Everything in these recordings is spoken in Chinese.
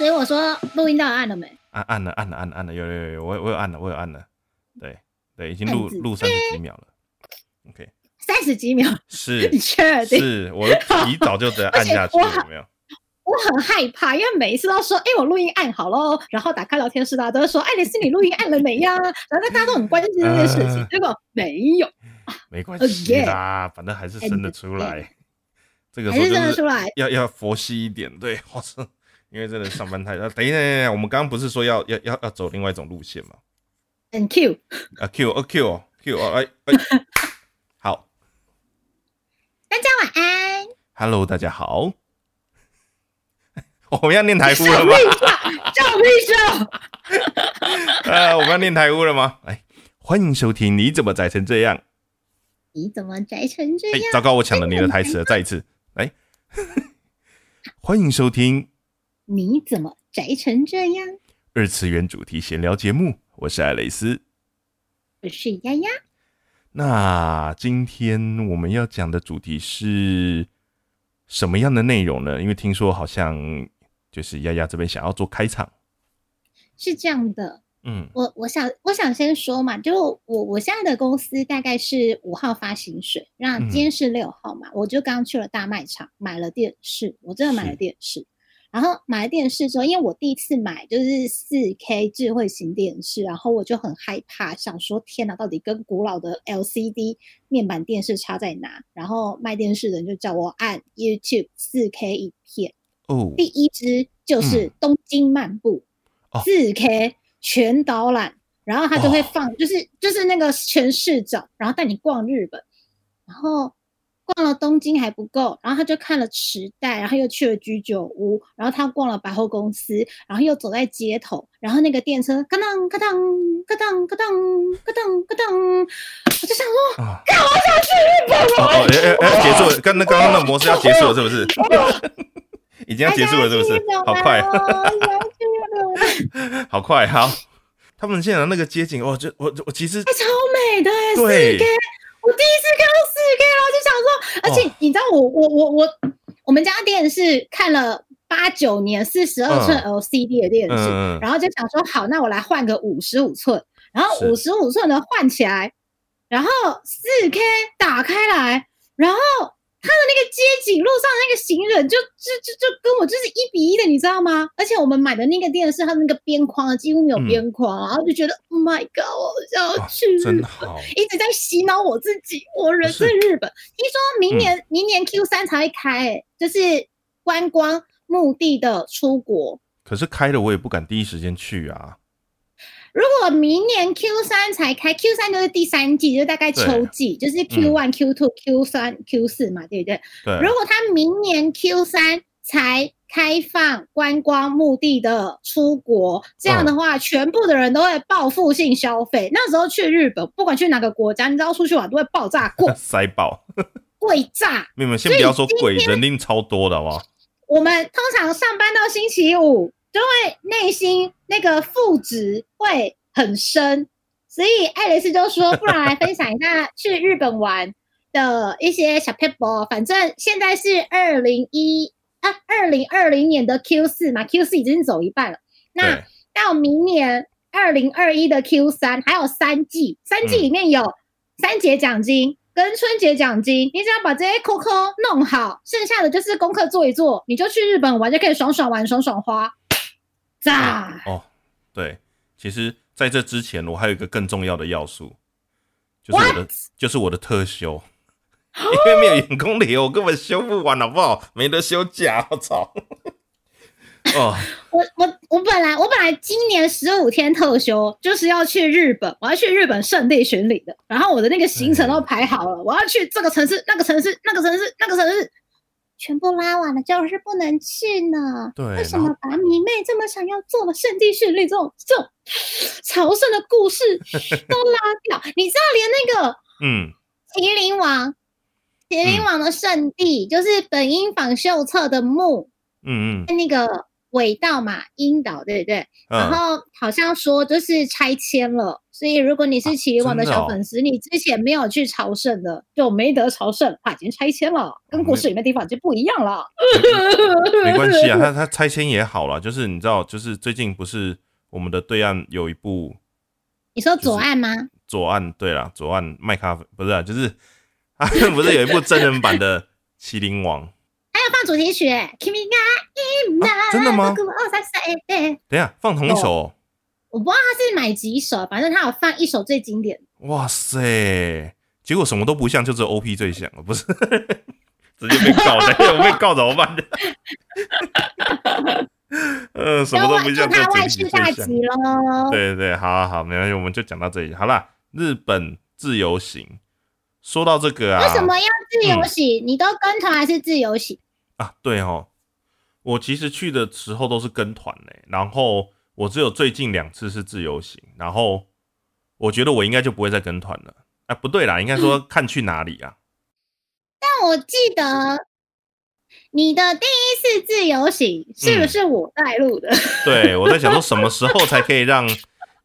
所以我说录音到底按了没？按按了，按了，按了，按了，有有有有，我我有按了，我有按了，对对，已经录录三十几秒了。OK，三十几秒，是 你确定？是，我提早就得按下去 了我有没有？我很害怕，因为每一次都说，哎、我录音按好喽，然后打开聊天室，大家都会说，哎，你是，你录音按了没呀？然后大家都很关心这件事情，呃结果没有，没关哦系耶啦，反正还是生得出来。这个时候就是生得出来。要要佛系一点，对，我是因为真的上班太……啊等一下，等一下，我们刚刚不是说要要要要走另外一种路线吗？很 Q，啊，Q 啊 Q 哦 Q 哦，哎哎，好大家晚安。，Hello，大家好。我们要念台呼了吗？叫屁笑！呃，我们要念台呼了吗？哎，欢迎收听，你怎么宅成这样？你怎么宅成这哎样？，糟糕，我抢了你的台词了，再一次，来，欢迎收听你怎么宅成这样？二次元主题闲聊节目，我是爱蕾丝。我是丫丫，那今天我们要讲的主题是什么样的内容呢？因为听说好像就是丫丫这边想要做开场，是这样的。嗯我我想我想先说嘛，就我我现在的公司大概是五号发薪水，那嗯今天是六号嘛，我就刚去了大卖场买了电视，我真的买了电视。然后买了电视之后，因为我第一次买就是四 K 智慧型电视，然后我就很害怕，想说天哪，到底跟古老的 LCD 面板电视差在哪？然后卖电视的人就叫我按 YouTube 四 K 影片，哦第一支就是嗯东京漫步哦，四 K 全导览，然后他就会哦放，就是就是那个全视角，然后带你逛日本，然后逛了东京还不够，然后他就看了池袋，然后又去了居酒屋，然后他逛了百货公司，然后又走在街头，然后那个电车咔当咔当咔当咔当咔当咔当，我就想说，啊，干我想去日本哦哦，要要要结束了，刚那刚刚那模式要结束了，是不是？已经要结束了，是不是？好快，快！好快，好。他们现在那个街景，我就我我其实超美的哎，四对我第一次看到四 K，然后就想说，而且哦你知道我我我我我们家电视看了八九年四十二寸嗯。LCD 的电视，嗯嗯。然后就想说好，那我来换个五十五寸，然后是。五十五寸的换起来，然后四 K 打开来，然后。他的那个街景，路上的那个行人就就就就跟我就是一比一的，你知道吗？而且我们买的那个店是，它那个边框啊几乎没有嗯边框，然后就觉得 Oh my God，我想要去日本，真好，一直在洗脑我自己。我人在日本，听说明年、明年 Q 三才会开、欸，就是观光目的的出国。可是开了我也不敢第一时间去啊。如果明年 Q 三才开，Q 三就是第三季，就大概秋季，就是 Q one、Q two、Q 三、Q 四嘛，对不对？对，如果他明年 Q 三才开放观光目的的出国，这样的话，全部的人都会报复性消费。那时候去日本，不管去哪个国家，你知道出去玩都会爆炸 贵塞爆。贵炸。你们，先不要说鬼，人定超多的好不好？我们通常上班到星期五，就会内心那个负值会很深，所以爱丽丝就说，不然来分享一下去日本玩的一些小 people。反正现在是二零一啊，二零二零年的 Q 四嘛，Q 四已经走一半了。那，到明年二零二一的 Q 三还有三季，三季嗯里面有三节奖金跟春节奖金，你只要把这些扣扣弄好，剩下的就是功课做一做，你就去日本玩，就可以爽爽玩、爽爽花，炸！哦，对，其实在这之前，我还有一个更重要的要素，就是我的就是我的特休，因为没有员工流，我根本休不完，好不好？没得休假，我操！哦，我我我本来我本来今年十五天特休就是要去日本，我要去日本圣地巡礼的，然后我的那个行程都排好了，我要去这个城市、那个城市、那个城市、那个城市，全部拉完了，就是不能去呢。对为什么把迷妹这么想要做的圣地巡礼这种这种朝圣的故事 都拉掉？你知道连那个嗯，麒麟王，麒麟王的圣地、就是本因坊秀策的墓，嗯嗯，在那个尾道嘛，樱岛对不对？然嗯，后好像说就是拆迁了，所以如果你是麒麟王的小粉丝，你之前没有去朝圣的，就没得朝圣，它已经拆迁了，跟故事里面的地方就不一样了。没关系啊，他他拆迁也好了，就是你知道，就是最近不是我们的对岸有一部你说左岸吗？左岸，对啦，左岸卖咖啡不是、啊，就是啊不是有一部真人版的《麒麟王》？还有放主题曲欸，Kimi ga 啊真的吗二三三对，等一下放同一首哦、我不知道他是买几首，反正他有放一首最经典的。哇塞！结果什么都不像，就只有 OP 最像了，不是？直接被告的，我被告怎么办？呃，什么都不就像，他外就整体最像。事大吉喽。对对对，好好好，没关系，我们就讲到这里。好啦，日本自由行，说到这个啊，为什么要自由嗯行？你都跟团还是自由行？啊？对哦，我其实去的时候都是跟团嘞，然后我只有最近两次是自由行，然后我觉得我应该就不会再跟团了。啊，不对啦，应该说看去哪里啊？但我记得你的第一次自由行是不是我带路的？对，我在想说什么时候才可以让，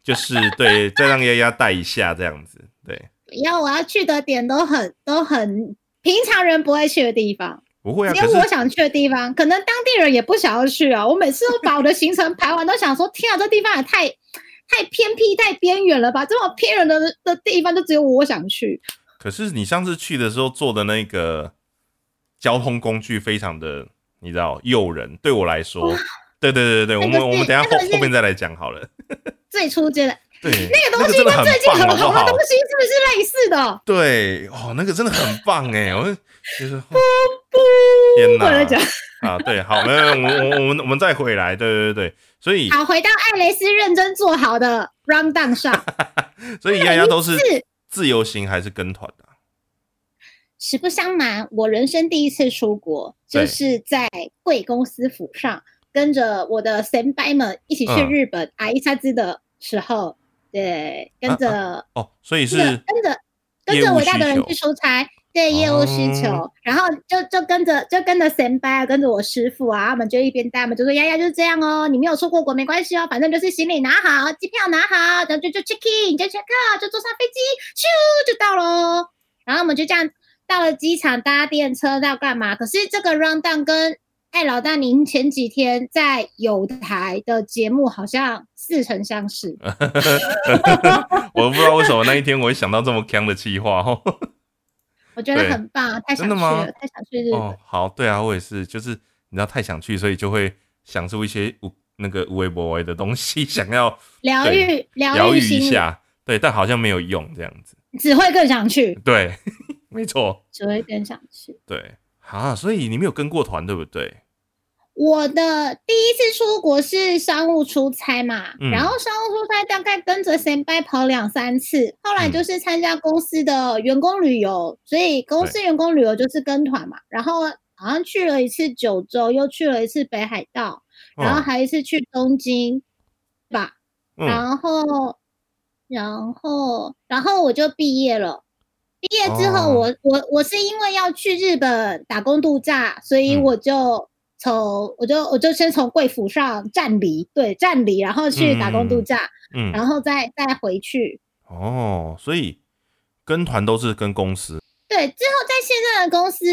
就是对，再让丫丫带一下这样子。对，以后我要去的点都很都很平常人不会去的地方，不会啊，只有我想去的地方，可能当地人也不想要去啊。我每次都把我的行程排完，都想说：天啊，这地方也太太偏僻、太边缘了吧？这么偏远的的地方，就只有我想去。可是你上次去的时候坐的那个交通工具非常的，你知道诱人，对我来说，对对对对，我们我们等下后后面再来讲好了。最初阶的对，那个东西跟最近很红的东？西是不是类似的？对，哦，那个真的很棒哎，我就是天哪我来讲，啊，对，好，没有，我我我们我们再回来，对对对对，所以好，回到艾雷斯认真做好的 round down 上。所以丫丫都是是自由行还是跟团的啊？实不相瞒，我人生第一次出国，就是在贵公司府上，跟着我的先辈们一起去嗯日本阿伊萨兹的时候，对，跟着、哦，所以是跟着跟着伟大的人去出差，对业务需求，哦然后就就跟着就跟着先辈啊，跟着我师傅啊，他们就一边带，他们就说丫丫就是这样哦，你没有出过国没关系哦，反正就是行李拿好，机票拿好，然后就就 check in，就 check out，就坐上飞机，咻就到喽。然后我们就这样到了机场搭电车要干嘛？可是这个 round down 跟哎老大您前几天在有台的节目好像似曾相识。我不知道为什么那一天我会想到这么强的计划哦。我觉得很棒，太想去了，太想去日本。哦，好，对啊，我也是，就是你知道太想去，所以就会想出一些无那个无微不微的东西，想要 疗愈疗疗愈，一下，对，但好像没有用这样子。只会更想去，对，没错，只会更想去。对，啊，所以你没有跟过团，对不对？我的第一次出国是商务出差嘛，嗯。然后商务出差大概跟着先拜跑两三次，后来嗯。就是参加公司的员工旅游，所以公司员工旅游就是跟团嘛，然后好像去了一次九州，又去了一次北海道，然后哦。还一次去东京吧，嗯，然后，然后，然后我就毕业了。毕业之后哦。我，我我是因为要去日本打工度假，所以嗯。我就从、我就我就先从贵府上站离，对，站离，然后去打工度假，嗯，然后再再回去。哦，所以跟团都是跟公司，对，之后在现在的公司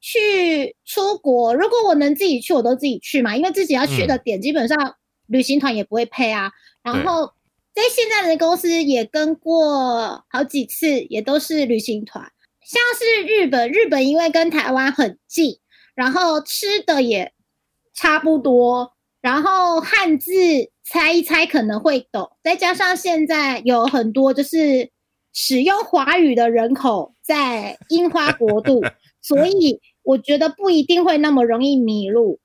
去出国，如果我能自己去，我都自己去嘛，因为自己要去的点基本上旅行团也不会配啊。然对。后在现在的公司也跟过好几次，也都是旅行团，像是日本，日本因为跟台湾很近，然后吃的也差不多，然后汉字猜一猜可能会懂，再加上现在有很多就是使用华语的人口在樱花国度，所以我觉得不一定会那么容易迷路。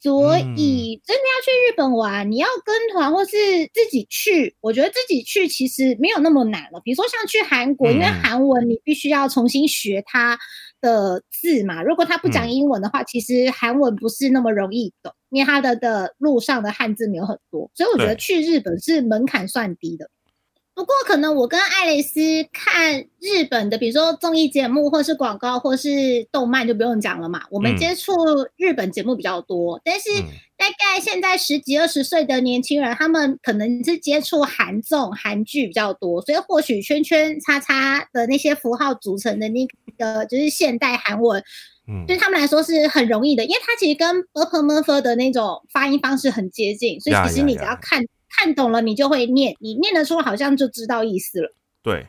所以真的要去日本玩，你要跟团或是自己去，我觉得自己去其实没有那么难了。比如说像去韩国，因为嗯韩文你必须要重新学它的字嘛。如果他不讲嗯英文的话，其实韩文不是那么容易懂，因为他的的路上的汉字没有很多，所以我觉得去日本是门槛算低的。不不过可能我跟爱蕾丝看日本的，比如说综艺节目，或是广告，或是动漫，就不用讲了嘛。我们嗯。接触日本节目比较多，但是嗯。大概现在十几二十岁的年轻人，他们可能是接触韩综、韩剧比较多，所以或许圈圈叉叉的那些符号组成的那个就是现代韩文，嗯。对他们来说是很容易的，因为它其实跟 b u r p m u r f 的那种发音方式很接近，所以其实你只要看看懂了，你就会念，你念得出，好像就知道意思了。对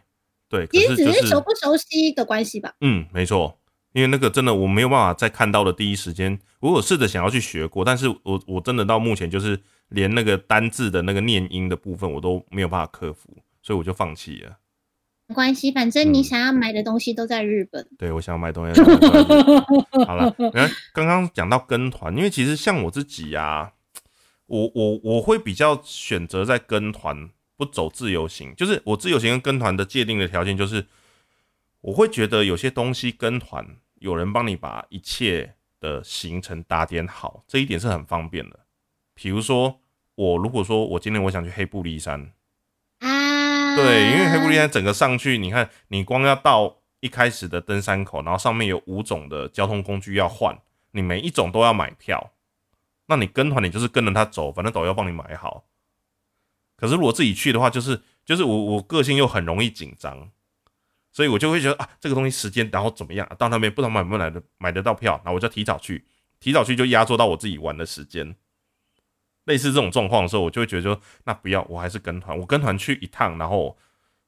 对，其实只是熟不熟悉的关系吧。嗯，没错，因为那个真的我没有办法在看到的第一时间，我有试着想要去学过，但是我我真的到目前就是连那个单字的那个念音的部分我都没有办法克服，所以我就放弃了。没关系，反正你嗯想要买的东西都在日本。对我想要买东西的时候，好了，刚刚讲到跟团，因为其实像我自己呀、我我我会比较选择在跟团不走自由行，就是我自由行跟跟团的界定的条件就是，我会觉得有些东西跟团有人帮你把一切的行程打点好，这一点是很方便的。比如说，我如果说我今天我想去黑布利山，啊，对，因为黑布利山整个上去，你看，你光要到一开始的登山口，然后上面有五种的交通工具要换，你每一种都要买票。那你跟团，你就是跟着他走，反正导游帮你买好。可是如果自己去的话，就是就是我我个性又很容易紧张，所以我就会觉得啊，这个东西时间然后怎么样，到那边不知道买不买得买得到票，那我就提早去，提早去就压缩到我自己玩的时间。类似这种状况的时候，我就会觉得说，那不要，我还是跟团，我跟团去一趟，然后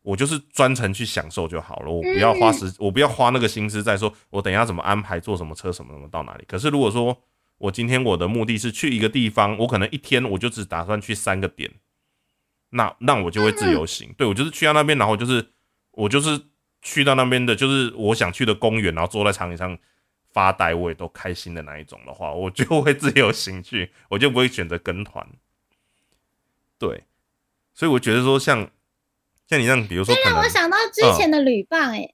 我就是专程去享受就好了，我不要花时，我不要花那个心思在说我等一下怎么安排坐什么车什么什么到哪里。可是如果说我今天我的目的是去一个地方，我可能一天我就只打算去三个点，那那我就会自由行，对我就是去到那边，然后就是我就是去到那边的，就是我想去的公园，然后坐在长椅上发呆，我也都开心的那一种的话，我就会自由行去，我就不会选择跟团。对，所以我觉得说像像你这样，比如说可能让我想到之前的旅伴、欸，哎、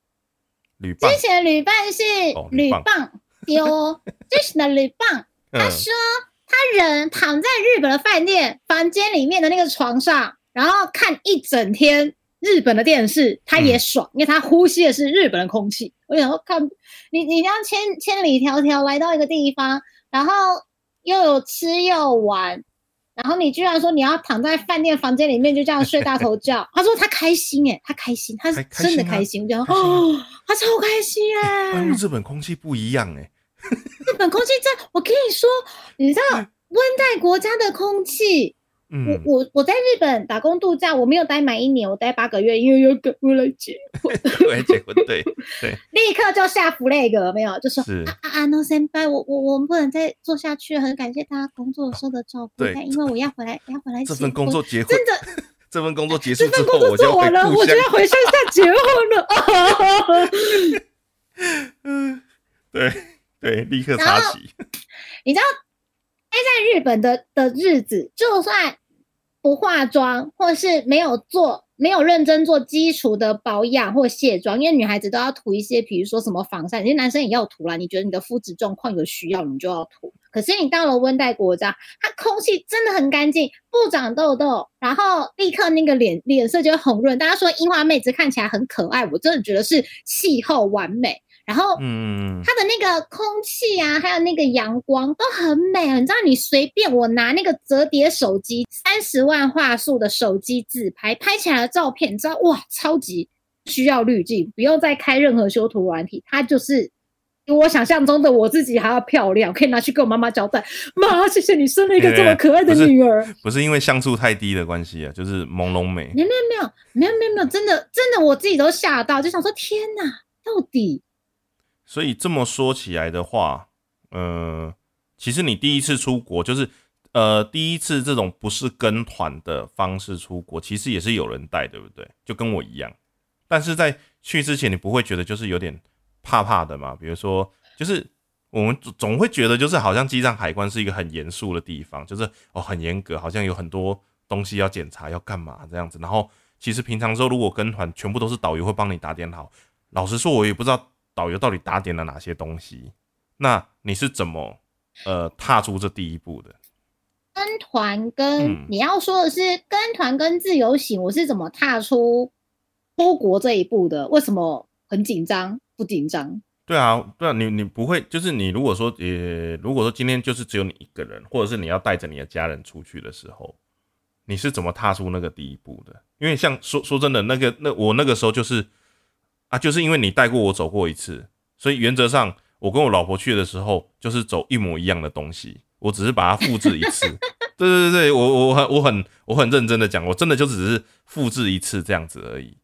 旅伴。之，前的旅伴是哦旅伴。旅伴丢，之前的旅伴他嗯，说他人躺在日本的饭店房间里面的那个床上，然后看一整天日本的电视，他也爽，因为他呼吸的是日本的空气。我想说，看你你这样千千里迢迢来到一个地方，然后又有吃又玩。然后你居然说你要躺在饭店房间里面就这样睡大头觉，他说他开心耶，他开心，他是真的开心，我就哦，他超开心因为耶！日本空气不一样哎、日本空气真，我跟你说，你知道温带国家的空气，我嗯，我我在日本打工度假，我没有待满一年，我待八个月，因为要赶回来结婚，对，结婚对对。立刻就下 flag 有没有？就说是。啊啊啊，no 先拜，我我我们不能再做下去，很感谢大家工作的时候的照顾，对。但因为我要回来，要回来这份工作结婚，真的。这份工作结束之后，这份工作我就要回做完了，我就。要回乡下结婚了。嗯，对对，立刻然后插旗。你知道，待在日本的的日子，就算不化妆，或是没有做、没有认真做基础的保养或卸妆，因为女孩子都要涂一些，比如说什么防晒，其实男生也要涂啦。你觉得你的肤质状况有需要，你就要涂。可是你到了温带国家，它空气真的很干净，不长痘痘，然后立刻那个脸脸色就会红润。大家说樱花妹子看起来很可爱，我真的觉得是气候完美。然后嗯，它的那个空气啊，还有那个阳光都很美啊。你知道，你随便我拿那个折叠手机，三十万画素的手机自拍，拍起来的照片，你知道哇，超级需要滤镜，不用再开任何修图软体，它就是比我想象中的我自己还要漂亮，可以拿去跟我妈妈交代，妈，谢谢你生了一个这么可爱的女儿。不是因为像素太低的关系啊，就是朦胧美。没有没有没有没有没有没有，真的真的我自己都吓到，就想说天哪，到底所以这么说起来的话，呃，其实你第一次出国，就是呃第一次这种不是跟团的方式出国，其实也是有人带，对不对？就跟我一样。但是在去之前，你不会觉得就是有点怕怕的嘛？比如说，就是我们总总会觉得，就是好像机场海关是一个很严肃的地方，就是哦很严格，好像有很多东西要检查，要干嘛这样子。然后其实平常时候如果跟团，全部都是导游会帮你打点好。老实说，我也不知道导游到底打点了哪些东西。那你是怎么呃踏出这第一步的？跟团跟、嗯你要说的是跟团跟自由行，我是怎么踏出出国这一步的？为什么很紧张？不紧张？对啊，对啊，你你不会，就是你如果说，呃，如果说今天就是只有你一个人，或者是你要带着你的家人出去的时候，你是怎么踏出那个第一步的？因为像说说真的，那个那我那个时候就是啊，就是因为你带过我走过一次，所以原则上我跟我老婆去的时候就是走一模一样的东西，我只是把它复制一次。对对对对，我我很我很我很认真的讲，我真的就只是复制一次这样子而已，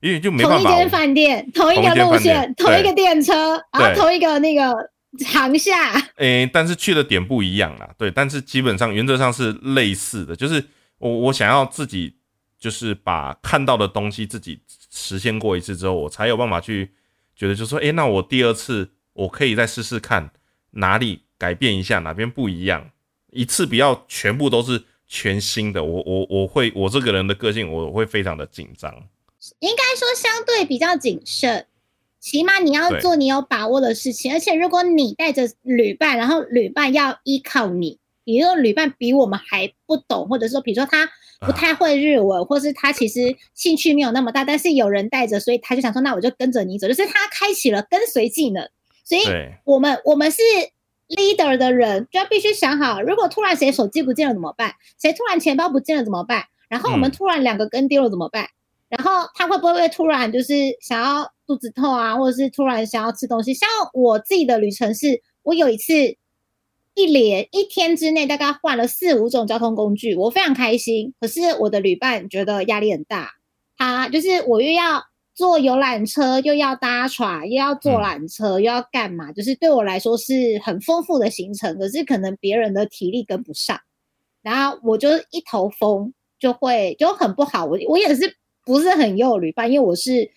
因为就没办法。同一间饭店，同一个路线，店同一个电车，然后同一个那个航下。诶、但是去的点不一样啦，对，但是基本上原则上是类似的，就是我我想要自己就是把看到的东西自己实现过一次之后，我才有办法去觉得，就说，诶、那我第二次我可以再试试看哪里改变一下，哪边不一样，一次不要全部都是全新的，我我我会我这个人的个性我会非常的紧张，应该说相对比较谨慎，起码你要做你有把握的事情。而且如果你带着旅伴，然后旅伴要依靠你，比如说旅伴比我们还不懂，或者说比如说他不太会日文，或是他其实兴趣没有那么大，但是有人带着，所以他就想说，那我就跟着你走，就是他开启了跟随技能。所以，我们我们是 leader 的人，就要必须想好，如果突然谁手机不见了怎么办？谁突然钱包不见了怎么办？然后我们嗯突然两个跟丢了怎么办？然后他会不会突然就是想要肚子痛啊，或者是突然想要吃东西？像我自己的旅程是，我有一次一连一天之内大概换了四五种交通工具，我非常开心。可是我的旅伴觉得压力很大，他就是我又要坐游览车，又要搭船，又要坐嗯缆车，又要干嘛？就是对我来说是很丰富的行程，可是可能别人的体力跟不上，然后我就一头风，就会就很不好。我我也是不是很有旅伴，因为我是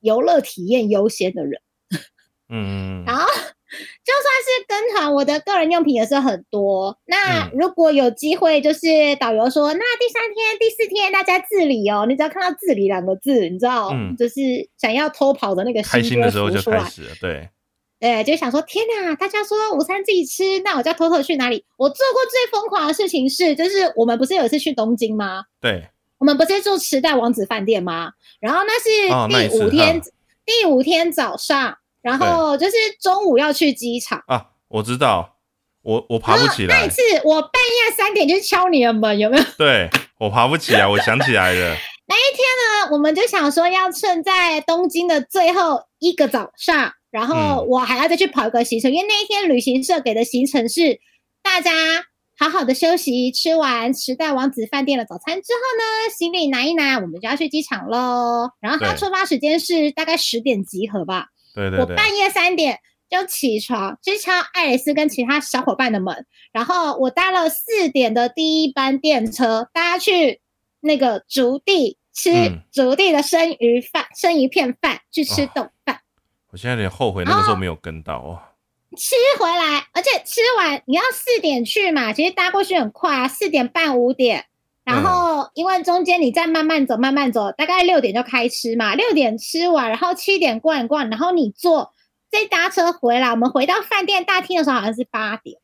游乐体验优先的人。嗯，然后就 算是跟团，我的个人用品也是很多。那嗯如果有机会，就是导游说，那第三天、第四天大家自理哦。你只要看到“自理”两个字，你知道，嗯就是想要偷跑的那个开心的时候就。开始了，对，对，就想说天哪！大家说午餐自己吃，那我就要偷偷去哪里？我做过最疯狂的事情是，就是我们不是有一次去东京吗？对，我们不是住池袋王子饭店吗？然后那是第五天，哈第五天早上，然后就是中午要去机场。啊，我知道，我我爬不起来那一，次我半夜三点就敲你的门，有没有？对我爬不起来，我想起来了，那一天呢我们就想说要趁在东京的最后一个早上，然后嗯我还要再去跑一个行程，因为那一天旅行社给的行程是大家好好的休息，吃完时代王子饭店的早餐之后呢，行李拿一拿，我们就要去机场喽。然后他出发时间是大概十点集合吧。对对对，我半夜三点就起床，去敲爱丽丝跟其他小伙伴的门，然后我搭了四点的第一班电车，搭去那个竹地吃嗯竹地的生鱼饭、生鱼片饭，去吃哦冻饭。我现在有点后悔那个时候没有跟到哦。吃回来，而且吃完你要四点去嘛，其实搭过去很快啊，四点半五点。然嗯后因为中间你再慢慢走，慢慢走，大概六点就开吃嘛，六点吃完，然后七点逛一逛，然后你坐再搭车回来，我们回到饭店大厅的时候好像是八点，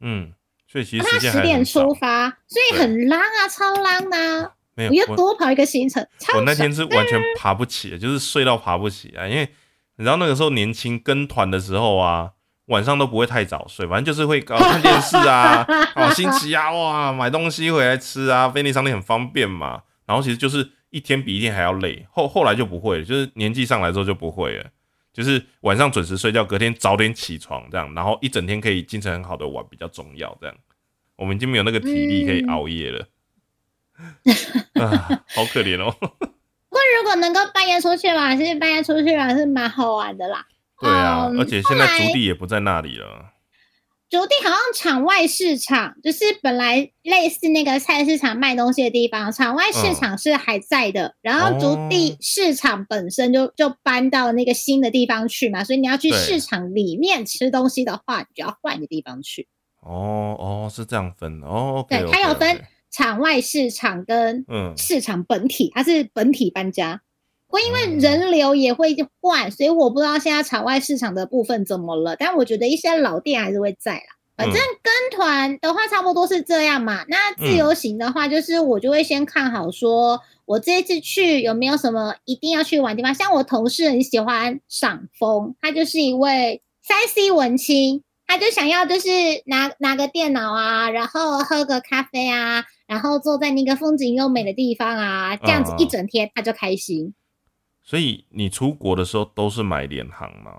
嗯，所以其实他十点出发，所以很浪啊，超浪啊、我又没有我多跑一个行程，超我那天是完全爬不起的，就是睡到爬不起啊，因为你知道那个时候年轻跟团的时候啊，晚上都不会太早睡，反正就是会搞 看电视啊，哦新奇啊，哇，买东西回来吃啊，便利商店很方便嘛。然后其实就是一天比一天还要累，后后来就不会了，就是年纪上来之后就不会了，就是晚上准时睡觉，隔天早点起床这样，然后一整天可以精神很好的玩比较重要，这样我们已经没有那个体力可以熬夜了。啊，好可怜哦。不过如果能够半夜出去玩，其实半夜出去玩是蛮好玩的啦。对啊，嗯而且现在竹地也不在那里了。竹地好像场外市场，就是本来类似那个菜市场卖东西的地方，场外市场是还在的。然后竹地哦市场本身就就搬到那个新的地方去嘛，所以你要去市场里面吃东西的话，你就要换一个地方去。哦哦，是这样分的哦。对它有分场外市场跟嗯市场本体，它是本体搬家。不过因为嗯人流也会换，所以我不知道现在场外市场的部分怎么了。但我觉得一些老店还是会在啦。反正跟团的话差不多是这样嘛。那自由行的话，就是我就会先看好，说我这一次去有没有什么一定要去玩地方。像我同事很喜欢赏枫，他就是一位三 C 文青，他就想要就是拿 拿个电脑啊，然后喝个咖啡啊，然后坐在那个风景优美的地方啊，这样子一整天他就开心。所以你出国的时候都是买联航吗？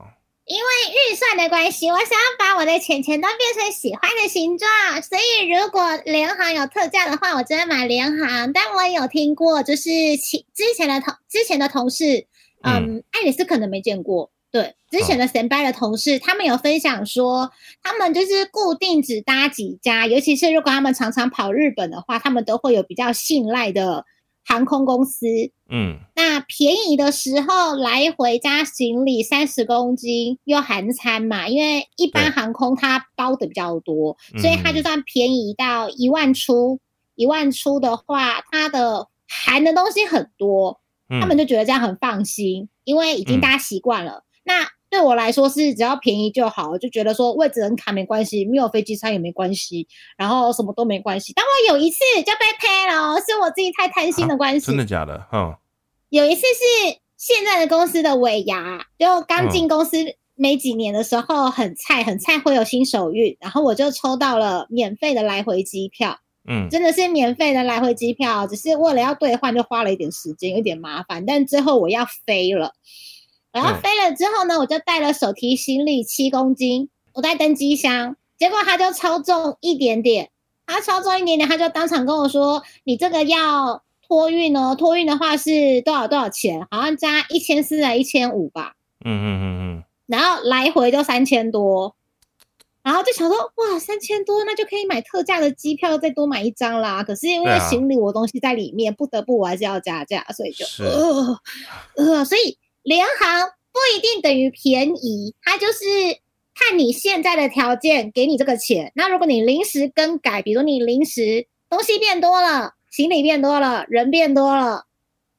因为预算的关系，我想要把我的钱钱都变成喜欢的形状，所以如果联航有特价的话，我真的买联航。但我也有听过，就是其之前的同之前的同事，嗯，爱丽丝可能没见过。对，之前的神拜的同事，他们有分享说，他们就是固定只搭几家，尤其是如果他们常常跑日本的话，他们都会有比较信赖的。航空公司，嗯，那便宜的时候来回加行李三十公斤又含餐嘛，因为一般航空它包的比较多，所以它就算便宜到一万出，一万出的话，它的含的东西很多，他们就觉得这样很放心，因为已经大家习惯了。那对我来说是只要便宜就好，就觉得说位置很卡没关系，没有飞机餐也没关系，然后什么都没关系。但我有一次就被拍了，是我自己太贪心的关系。真的假的？哈，有一次是现在的公司的尾牙，就刚进公司没几年的时候，很菜很菜，会有新手运，然后我就抽到了免费的来回机票。嗯，真的是免费的来回机票，只是为了要兑换就花了一点时间，有点麻烦，但最后我要飞了。然后飞了之后呢，我就带了手提行李七公斤，我带登机箱，结果他就超重一点点，他超重一点点，他就当场跟我说：“你这个要托运呢，托运的话是多少多少钱？好像加一千四还一千五吧。”嗯嗯嗯嗯。然后来回就三千多，然后就想说：“哇，三千多，那就可以买特价的机票，再多买一张啦。”可是因为行李我东西在里面，不得不我还是要加价，所以就呃呃，所以。联航不一定等于便宜，它就是看你现在的条件给你这个钱。那如果你临时更改，比如你临时东西变多了，行李变多了，人变多了，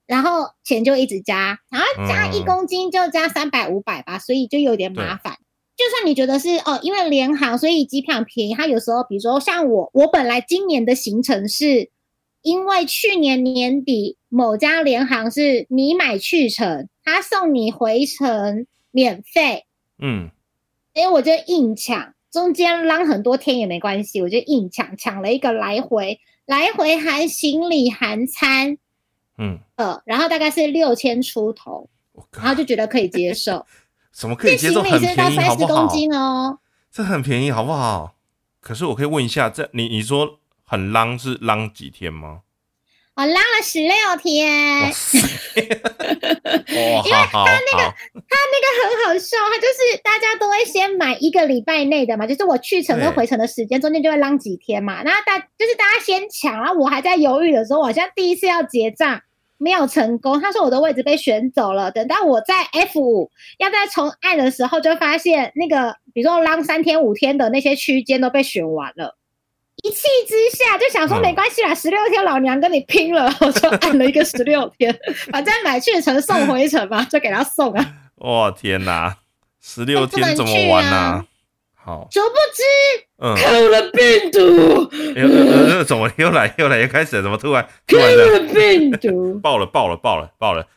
然后钱就一直加，然后加一公斤就加三百五百吧，所以就有点麻烦。就算你觉得是哦，因为联航所以机票便宜，它有时候比如说像我，我本来今年的行程是。因为去年年底某家联航是你买去程，他送你回程免费，嗯，所以我就硬抢，中间浪很多天也没关系，我就硬抢，抢了一个来回，来回含行李含餐，嗯，呃，然后大概是六千出头，然后就觉得可以接受，什么可以接受？很便宜，好不好？哦，这很便宜，好不好？可是我可以问一下，这你你说。很浪是浪几天吗？我浪了十六天。因为他那个他那个很好笑，他就是大家都会先买一个礼拜内的嘛，就是我去程跟回程的时间中间就会浪几天嘛。然后大就是大家先抢，然后我还在犹豫的时候，我好像第一次要结账没有成功，他说我的位置被选走了。等到我在 F 五要再重按的时候，就发现那个比如说浪三天五天的那些区间都被选完了。一气之下就想说没关系啦，十六天老娘跟你拼了，我就按了一个十六天，反正买去程送回程嘛，就给他送啊。哇天哪，十六天怎么玩呢？好，殊不知，嗯，扣了病毒。呃怎么又来又来又开始？怎么突然扣了病毒？爆了爆了爆了爆了！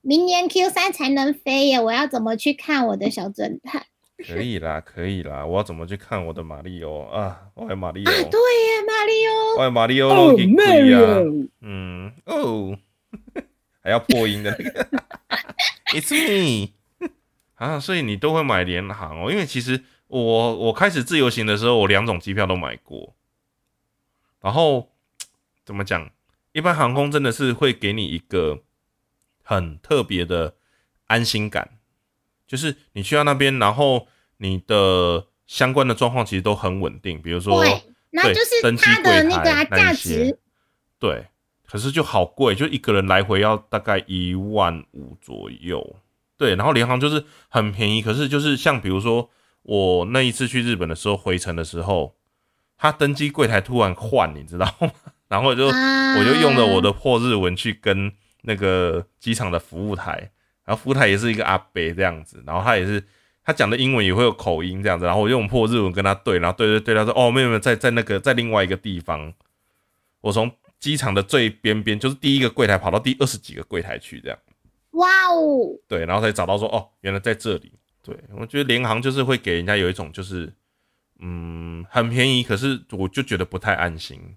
明年 Q 三才能飞耶，我要怎么去看我的小侦探？可以啦，可以啦，我要怎么去看我的马里奥啊？我有马里奥，对呀，马里奥，我有马里奥都给亏啊。嗯哦，还要破音的那个，It's me 啊！所以你都会买联航哦，因为其实我我开始自由行的时候，我两种机票都买过。然后怎么讲？一般航空真的是会给你一个很特别的安心感。就是你去到那边，然后你的相关的状况其实都很稳定，比如说，对，那就是它的那个价值，对，可是就好贵，就一个人来回要大概一万五左右，对，然后联航就是很便宜，可是就是像比如说我那一次去日本的时候，回程的时候，他登机柜台突然换，你知道吗？然后就我就用了我的破日文去跟那个机场的服务台。然后服务台也是一个阿伯这样子，然后他也是他讲的英文也会有口音这样子，然后我用破日文跟他对，然后对对对，他说哦没有没有，在在那个在另外一个地方，我从机场的最边边，就是第一个柜台跑到第二十几个柜台去这样，哇哦，对，然后才找到说哦原来在这里，对我觉得联航就是会给人家有一种就是嗯很便宜，可是我就觉得不太安心。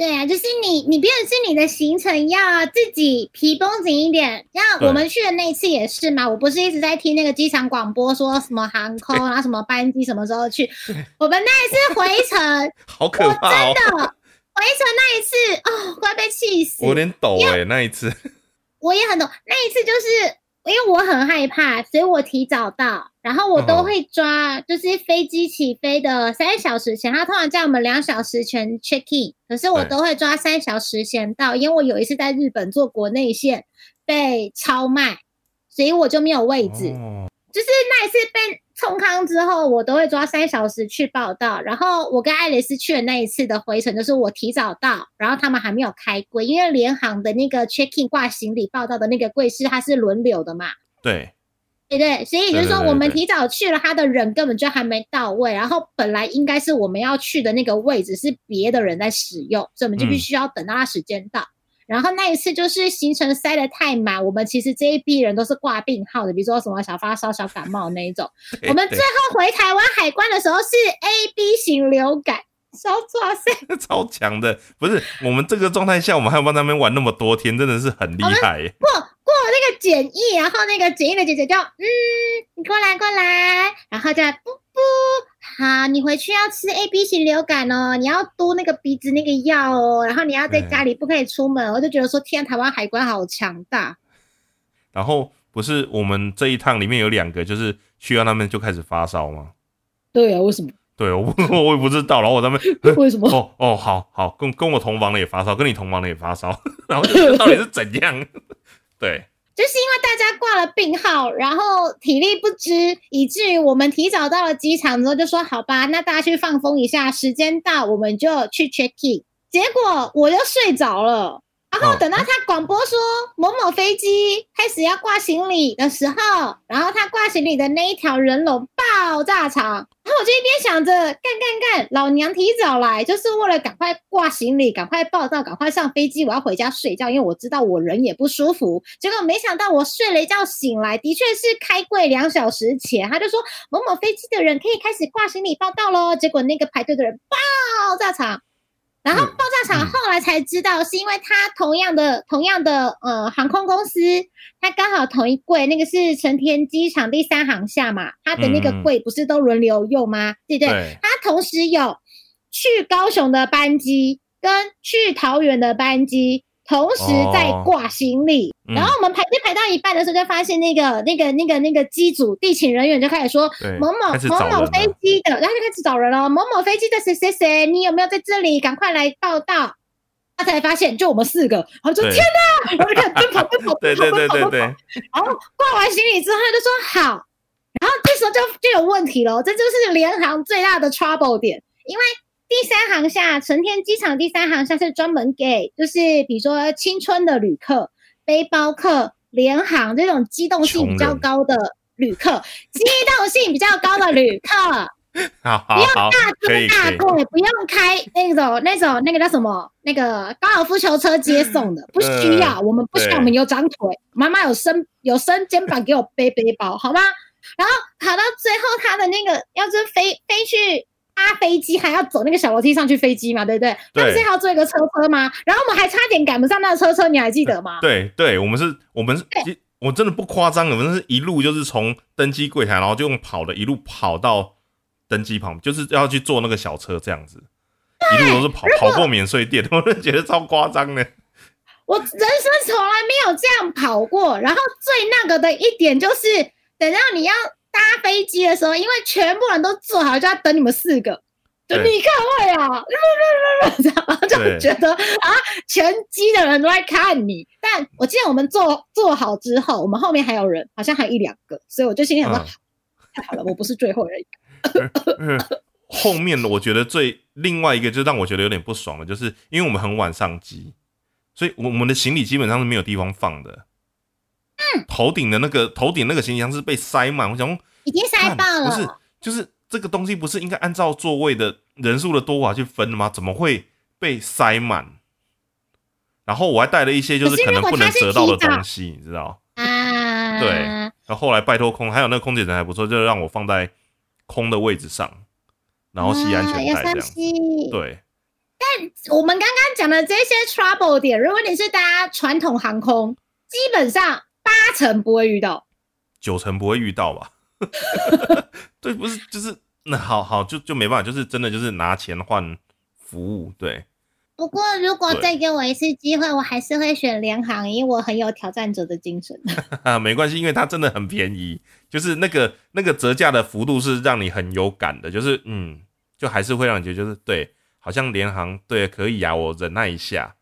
对啊，就是你，你变成是你的行程要自己皮绷紧一点。像我们去的那次也是嘛，我不是一直在听那个机场广播说什么航空，然后什么班机什么时候去。我们那一次回程，好可怕哦！真的回程那一次哦，快被气死！我有点抖哎，那一次 我也很抖。那一次就是因为我很害怕，所以我提早到。然后我都会抓，就是飞机起飞的三小时前，他通常叫我们两小时前 check in，可是我都会抓三小时前到，因为我有一次在日本做国内线被超卖，所以我就没有位置。就是那一次被冲康之后，我都会抓三小时去报道。然后我跟爱丽丝去的那一次的回程，就是我提早到，然后他们还没有开柜，因为联航的那个 check in 挂行李报道的那个柜是它是轮流的嘛。对。对对，所以就是说，我们提早去了，他的人根本就还没到位。然后本来应该是我们要去的那个位置是别的人在使用，所以我们就必须要等到他时间到。然后那一次就是行程塞得太满，我们其实这一批人都是挂病号的，比如说什么小发烧、小感冒那一种。我们最后回台湾海关的时候是 A B 型流感，超哇塞，超强的。不是我们这个状态下，我们还要帮他们玩那么多天，真的是很厉害。不。过那个检疫，然后那个检疫的姐姐就嗯，你过来过来，然后再不不好，你回去要吃 A B 型流感哦，你要嘟那个鼻子那个药哦，然后你要在家里不可以出门。我就觉得说，天，台湾海关好强大。然后不是我们这一趟里面有两个，就是去到那边就开始发烧吗？对啊，为什么？对，我 我也不知道。然后我他们为什么？哦哦，好好，跟跟我同房的也发烧，跟你同房的也发烧，然后到底是怎样？对，就是因为大家挂了病号，然后体力不支，以至于我们提早到了机场之后，就说好吧，那大家去放风一下，时间到我们就去 check in。结果我就睡着了。然后等到他广播说某某飞机开始要挂行李的时候，然后他挂行李的那一条人龙爆炸长，然后我就一边想着干干干，老娘提早来就是为了赶快挂行李，赶快报到，赶快上飞机，我要回家睡觉，因为我知道我人也不舒服。结果没想到我睡了一觉醒来，的确是开柜两小时前，他就说某某飞机的人可以开始挂行李报到喽。结果那个排队的人爆炸长。然后爆炸场后来才知道，是因为他同样的同样的呃航空公司，他刚好同一柜，那个是成田机场第三航厦嘛，他的那个柜不是都轮流用吗？对不对？他同时有去高雄的班机跟去桃园的班机。同时在挂行李，然后我们排队排到一半的时候，就发现那个、那个、那个、那个机组地勤人员就开始说：“某某某某飞机的，然后就开始找人了。某某飞机的谁谁谁，你有没有在这里？赶快来报道。”他才发现就我们四个，然后就：“天哪！”然后就奔跑奔跑奔跑奔跑奔跑。然后挂完行李之后，他就说：“好。”然后这时候就就有问题了，这就是联航最大的 trouble 点，因为。第三航下成田机场第三航下是专门给，就是比如说青春的旅客、背包客、联航这种机动性比较高的旅客，机动性比较高的旅客，不用大尊大贵，不用开那种那种那个叫什么那个高尔夫球车接送的，不需要，我们不需要，我们有长腿，妈妈有伸有伸肩膀给我背背包，好吗？然后跑到最后，他的那个要是飞飞去。搭飞机还要走那个小楼梯上去飞机嘛，对不对？那不是还要坐一个车车吗？然后我们还差点赶不上那个车车，你还记得吗？对对，我们是，我们是，我真的不夸张，我们是一路就是从登机柜台，然后就用跑的，一路跑到登机旁，就是要去坐那个小车这样子，一路都是跑跑过免税店，我都觉得超夸张的。我人生从来没有这样跑过，然后最那个的一点就是，等到你要。搭飞机的时候，因为全部人都坐好，就要等你们四个，就你看位啊，然后就觉得啊，全机的人都在看你。但我记得我们坐坐好之后，我们后面还有人，好像还一两个，所以我就心里想说，太好了，我不是最后而已。后面的我觉得最另外一个就让我觉得有点不爽的，就是因为我们很晚上机，所以我们的行李基本上是没有地方放的。头顶的那个头顶那个行李箱是被塞满，我想已经塞爆了。不是，就是这个东西不是应该按照座位的人数的多寡去分的吗？怎么会被塞满？然后我还带了一些就是可能不能折到的东西，你知道？啊，对。然后后来拜托空，还有那个空姐人还不错，就让我放在空的位置上，然后系安全带这样。对。但我们刚刚讲的这些 trouble 点，如果你是搭传统航空，基本上八成不会遇到，九成不会遇到吧？对，不是，就是那好好就就没办法，就是真的就是拿钱换服务，对。不过如果再给我一次机会，我还是会选联航，因为我很有挑战者的精神。没关系，因为它真的很便宜，就是那个那个折价的幅度是让你很有感的，就是嗯，就还是会让你觉得就是对。好像联航对可以啊，我忍耐一下，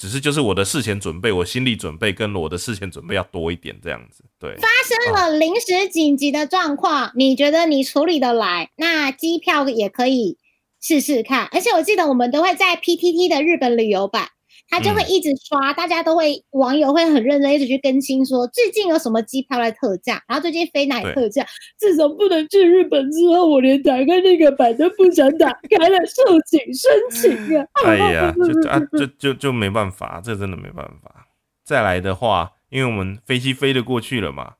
只是就是我的事前准备，我心理准备跟我的事前准备要多一点这样子。对，发生了临时紧急的状况，你觉得你处理得来，那机票也可以试试看。而且我记得我们都会在 PTT 的日本旅游版。他就会一直刷，大家都会网友会很认真一直去更新，说最近有什么机票在特价，然后最近飞哪特价。自从不能去日本之后，我连打开那个版都不想打开了，受请申请啊！哎呀，就啊，就就就没办法，这真的没办法。再来的话，因为我们飞机飞得过去了嘛，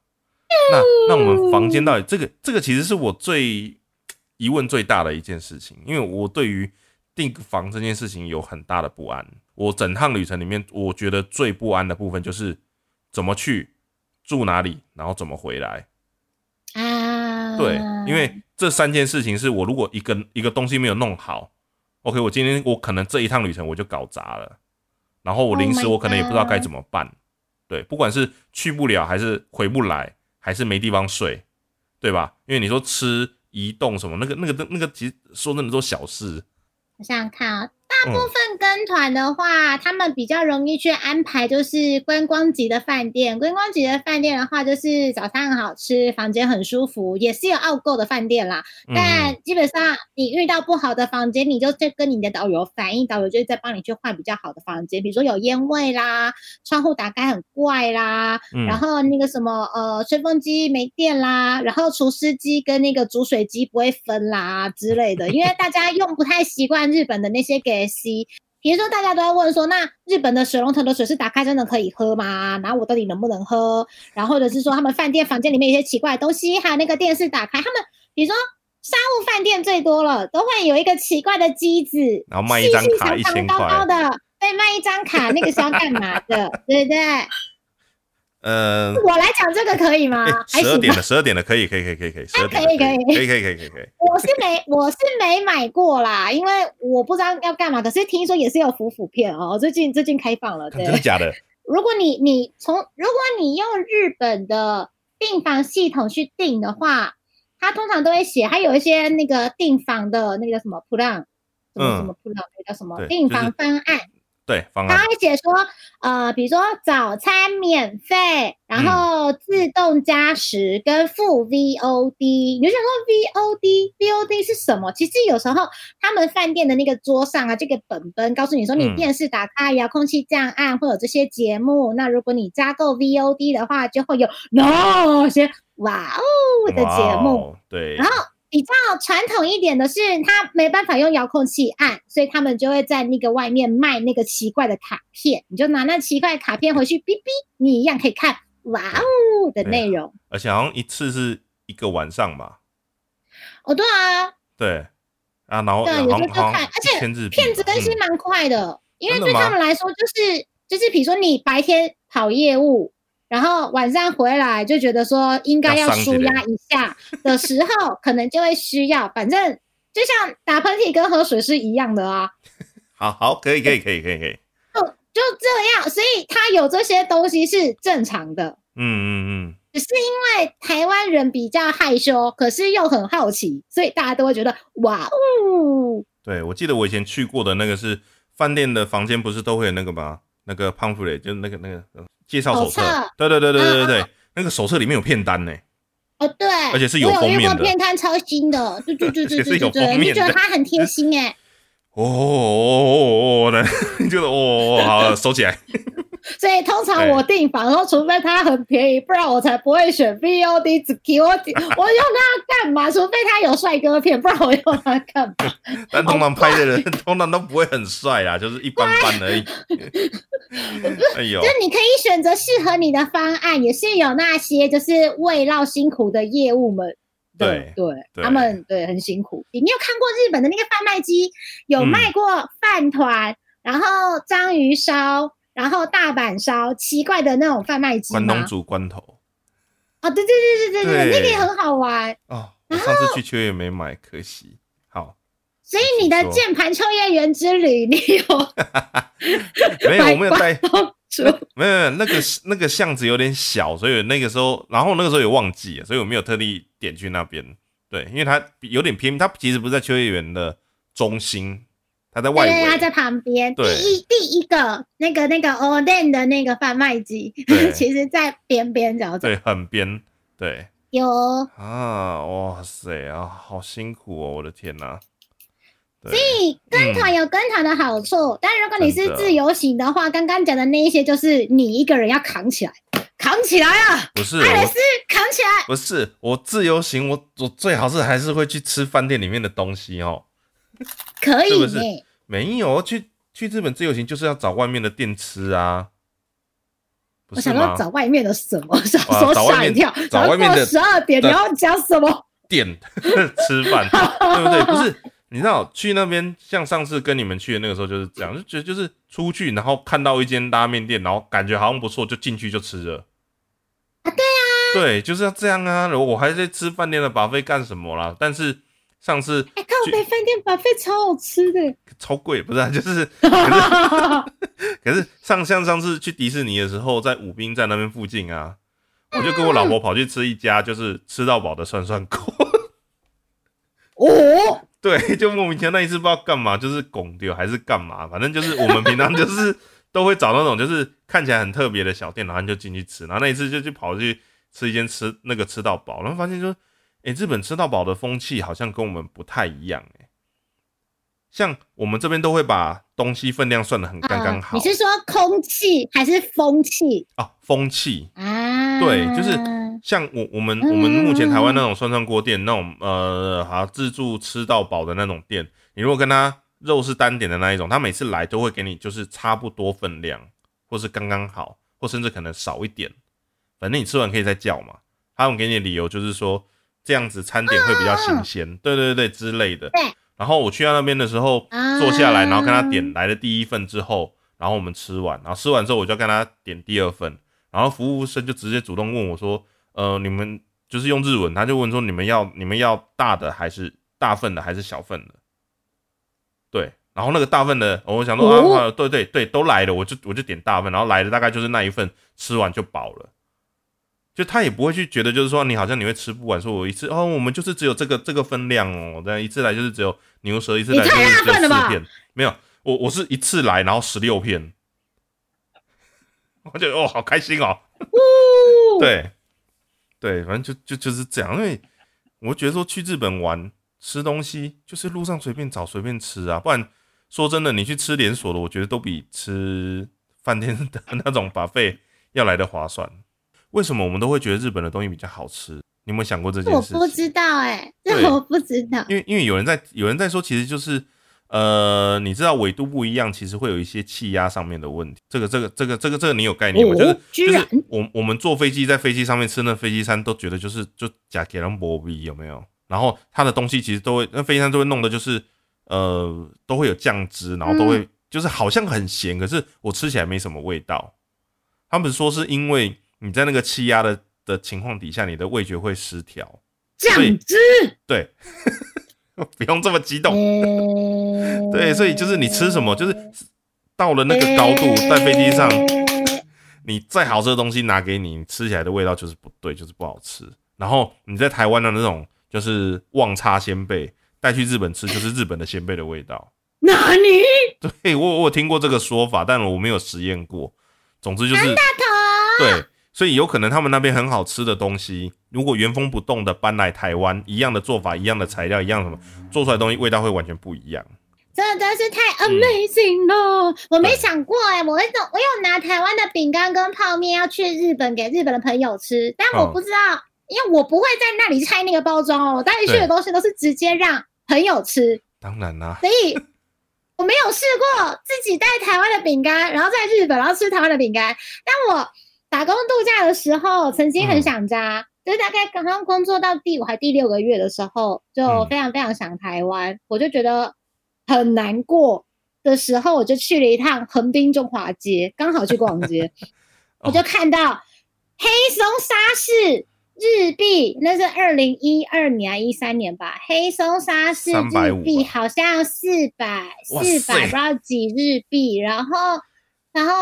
那那我们房间到底这个这个其实是我最 疑问最大的一件事情，因为我对于订房这件事情有很大的不安。我整趟旅程里面，我觉得最不安的部分就是怎么去住哪里，然后怎么回来啊？对，因为这三件事情是我如果一个一个东西没有弄好，OK，我今天我可能这一趟旅程我就搞砸了，然后我临时我可能也不知道该怎么办。对，不管是去不了，还是回不来，还是没地方睡，对吧？因为你说吃、移动什么，那个、那个、那个，其实说那么多小事。我想想看啊。大部分跟团的话，他们比较容易去安排，就是观光级的饭店。观光级的饭店的话，就是早餐很好吃，房间很舒服，也是有奥购的饭店啦。但基本上你遇到不好的房间，你就再跟你的导游反映，导游就会再帮你去换比较好的房间。比如说有烟味啦，窗户打开很怪啦，然后那个什么呃吹风机没电啦，然后除湿机跟那个煮水机不会分啦之类的。因为大家用不太习惯日本的那些给。比如说大家都在问说，那日本的水龙头的水是打开真的可以喝吗？然后我到底能不能喝？然后或者是说他们饭店房间里面有些奇怪的东西，还有那个电视打开，他们比如说商务饭店最多了，都会有一个奇怪的机子，然后卖一张卡一千块，的，对，卖一张卡，那个是要干嘛的？对不对？呃，我来讲这个可以吗？十二点的，十二点的可以，可以，可以，可以，可以，可以，可以，可以，可以，可以，可以，可以。我是没，我是没买过啦，因为我不知道要干嘛。可是听说也是有浮腐片哦，最近最近开放了，真的假的？如果你你从如果你用日本的订房系统去订的话，它通常都会写，还有一些那个订房的那个叫什么 plan，什么什么 plan，那叫什么订房方案。对，他会写说，呃，比如说早餐免费，然后自动加时跟付 VOD。你就想说 VOD，VOD 是什么？其实有时候他们饭店的那个桌上啊，这个本本告诉你说，你电视打开，遥控器这样按会有这些节目。那如果你加购 VOD 的话，就会有那些哇哦的节目。对，然后。比较传统一点的是，他没办法用遥控器按，所以他们就会在那个外面卖那个奇怪的卡片，你就拿那奇怪卡片回去，哔哔，你一样可以看哇哦的内容。而且好像一次是一个晚上吧？哦，对啊，对啊，然后对，有时候就看，而且骗子更新蛮快的，因为对他们来说，就是就是，比如说你白天跑业务。然后晚上回来就觉得说应该要舒压一下的时候，可能就会需要。反正就像打喷嚏跟喝水是一样的啊。好好，可以可以可以可以可以。就就这样，所以他有这些东西是正常的。嗯嗯嗯。只是因为台湾人比较害羞，可是又很好奇，所以大家都会觉得哇哦。对，我记得我以前去过的那个是饭店的房间，不是都会有那个吗？那个 pamphlet 就是那个那个。介绍手册，对对对对对对对，那个手册里面有片单呢。哦，对，而且是有封面的。片单超新的，对对对对对对，你觉得他很贴心哎？哦哦哦哦，你觉得哦，好收起来。所以通常我订房，然后除非它很便宜，不然我才不会选 VOD 只给我点，我用它干嘛？除非它有帅哥片，不然我用它干嘛？但通常拍的人通常都不会很帅啦，就是一般般而已。哎呦就，你可以选择适合你的方案，也是有那些就是为绕辛苦的业务们。对对，他们对很辛苦。你有看过日本的那个贩卖机，有嗯卖过饭团，然后章鱼烧，然后大阪烧，奇怪的那种贩卖机？关东煮关头哦，对对对对对对，那个也很好玩。哦，我上次去秋叶没买，可惜。好，所以你的键盘秋叶原之旅，你有 没有，我没有带，没有没有那个那个巷子有点小，所以那个时候，然后那个时候也忘记了，所以我没有特地点去那边。对，因为它有点偏，它其实不是在秋叶原的中心，它在外对，他。在旁边。第一第一个那个那个 o d e n 的那个贩卖机对，其实在边边角角对，很边。对有。啊，哇塞啊，好辛苦哦，我的天哪、所以跟团有跟团的好处，但如果你是自由行的话，刚刚讲的那一些就是你一个人要扛起来，扛起来啊！不是我艾蕾丝扛起来，不是我自由行，我我最好是还是会去吃饭店里面的东西哦。可以是不是。没有去去日本自由行就是要找外面的店吃啊，我想要？找外面的什么，想啊说吓一跳，找外面的十二点你的要讲什么？店 吃饭，对不对？不是，你知道去那边，像上次跟你们去的那个时候就是这样，就觉得就是出去，然后看到一间拉面店，然后感觉好像不错，就进去就吃了。啊，对啊，对，就是要这样啊！我还在吃饭店的把费干什么啦？但是上次哎，靠北饭店把费超好吃的，超贵，不是、啊，就是 可是 可是上像上次去迪士尼的时候，在武滨站那边附近啊，我就跟我老婆跑去吃一家就是吃到饱的涮涮锅。哦，对，就莫名其妙那一次不知道干嘛，就是拱丢还是干嘛，反正就是我们平常就是都会找那种就是看起来很特别的小店，然后就进去吃，然后那一次就去跑去吃一间吃那个吃到饱，然后发现说，诶，日本吃到饱的风气好像跟我们不太一样，诶，像我们这边都会把东西分量算的很刚刚好，啊你是说空气还是风气啊，风气，啊？对就是像我我们我们目前台湾那种涮涮锅店那种呃，好自助吃到饱的那种店，你如果跟他肉是单点的那一种，他每次来都会给你就是差不多分量，或是刚刚好，或甚至可能少一点，反正你吃完可以再叫嘛。他们给你的理由就是说这样子餐点会比较新鲜，对对对之类的。对。然后我去到那边的时候，啊坐下来，然后跟他点来的第一份之后，然后我们吃完，然后吃完之后我就跟他点第二份，然后服务生就直接主动问我说：“呃，你们就是用日文，他就问说你们要你们要大的还是大份的还是小份的？”对，然后那个大份的，我想说、哦啊，对对对，都来了，我就我就点大份，然后来的大概就是那一份，吃完就饱了。就他也不会去觉得，就是说你好像你会吃不完，说我一次哦，我们就是只有这个这个分量哦，这样一次来就是只有牛舌，一次来就是只有四片，没有，我我是一次来，然后十六片，我觉得哦，好开心哦，哦，对，对，反正就就就是这样，因为我觉得说去日本玩吃东西，就是路上随便找随便吃啊，不然说真的，你去吃连锁的，我觉得都比吃饭店的那种把费要来的划算。为什么我们都会觉得日本的东西比较好吃？你有没有想过这件事我？不知道哎，对这我不知道。因为因为有人在有人在说，其实就是呃，你知道纬度不一样，其实会有一些气压上面的问题。这个这个这个这个这个你有概念吗？哦就是就是我我们坐飞机在飞机上面吃那飞机餐，都觉得就是就假给人波比有没有？然后它的东西其实都会那飞机餐都会弄的就是呃都会有酱汁，然后都会、嗯就是好像很咸，可是我吃起来没什么味道。他们说是因为你在那个气压的的情况底下，你的味觉会失调。酱汁，对，不用这么激动。呃对，所以就是你吃什么，就是到了那个高度，在飞机上，你再好吃的东西拿给你，你吃起来的味道就是不对，就是不好吃。然后你在台湾的那种就是旺差鲜贝，带去日本吃就是日本的鲜贝的味道。哪里？对我我有听过这个说法，但我没有实验过。总之就是对，所以有可能他们那边很好吃的东西，如果原封不动的搬来台湾，一样的做法，一样的材料，一样什么做出来的东西味道会完全不一样。真的真是太 amazing 了！我没想过哎，我有我有拿台湾的饼干跟泡面要去日本给日本的朋友吃，但我不知道，因为我不会在那里拆那个包装哦，我带去的东西都是直接让朋友吃。当然啦，所以我没有试过自己带台湾的饼干，然后在日本然后吃台湾的饼干。但我打工度假的时候，曾经很想家。就是大概刚刚工作到第五还第六个月的时候，就非常非常想台湾，我就觉得很难过的时候，我就去了一趟横滨中华街，刚好去逛街，我就看到黑松沙士日币，那是二零一二年还一三年吧，黑松沙士日币好像四百四百不知道几日币，然后然后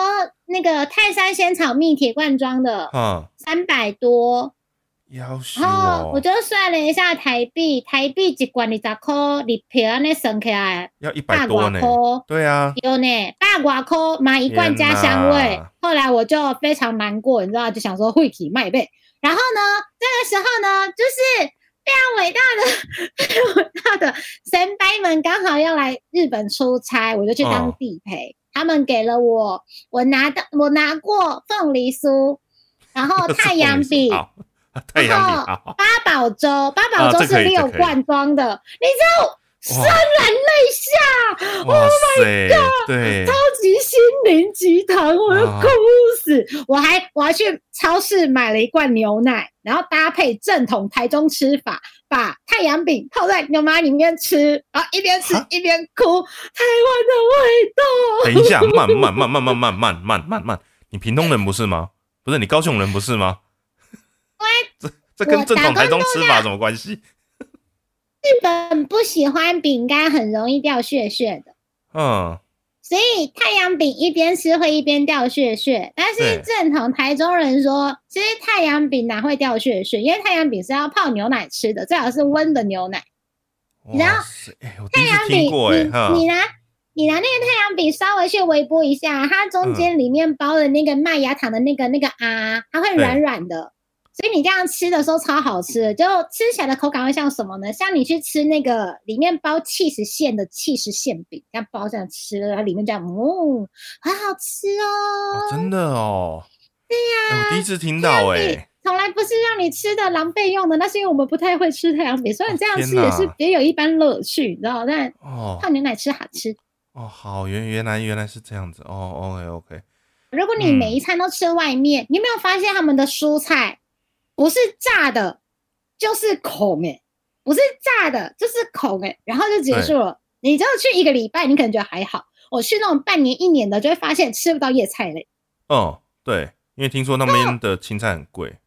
那个泰山仙草蜜铁罐装的，嗯，三百多。然后我就算了一下台币，台币一罐二十块，你票那省起来要一百多呢。对啊，有呢，八瓦块买一罐加香味。后来我就非常难过，你知道，就想说会体卖呗。然后呢，这个时候呢，就是非常伟大的、非常伟大的神白们刚好要来日本出差，我就去当地陪。他们给了我，我拿的我拿过凤梨酥，然后 太阳饼。然后八宝粥，八宝粥是六罐装的，你知道，潸然泪下，Oh my god，对，超级心灵鸡汤，我要哭死！我还我还去超市买了一罐牛奶，然后搭配正统台中吃法，把太阳饼泡在牛奶里面吃，然后一边吃一边哭，台湾的味道。等一下，慢慢慢慢慢慢慢慢慢慢，你屏东人不是吗？不是你高雄人不是吗？这这跟正统台中吃法什么关系？日本不喜欢饼干，很容易掉屑屑的。嗯，所以太阳饼一边吃会一边掉屑屑。但是正统台中人说，其实太阳饼哪会掉屑屑？因为太阳饼是要泡牛奶吃的，最好是温的牛奶。然后太阳饼，你你拿你拿那个太阳饼稍微去微波一下，它中间里面包的那个麦芽糖的那个那个啊，它会软软的。所以你这样吃的时候超好吃，就吃起来的口感会像什么呢？像你去吃那个里面包气实馅的气实馅饼，这样包这样吃，然后里面这样，哦，很好吃哦。真的哦。对呀。我第一次听到哎。从来不是让你吃的狼狈用的，那是因为我们不太会吃太阳饼，所以你这样吃也是别有一般乐趣，你知道？但泡牛奶吃好吃。哦，好，原原来原来是这样子哦。OK OK。如果你每一餐都吃外面，你有没有发现他们的蔬菜？不是炸的，就是孔哎，不是炸的，就是孔哎，然后就结束了。你只要去一个礼拜，你可能觉得还好。我去那种半年、一年的，就会发现吃不到叶菜类。哦，对，因为听说那边的青菜很贵。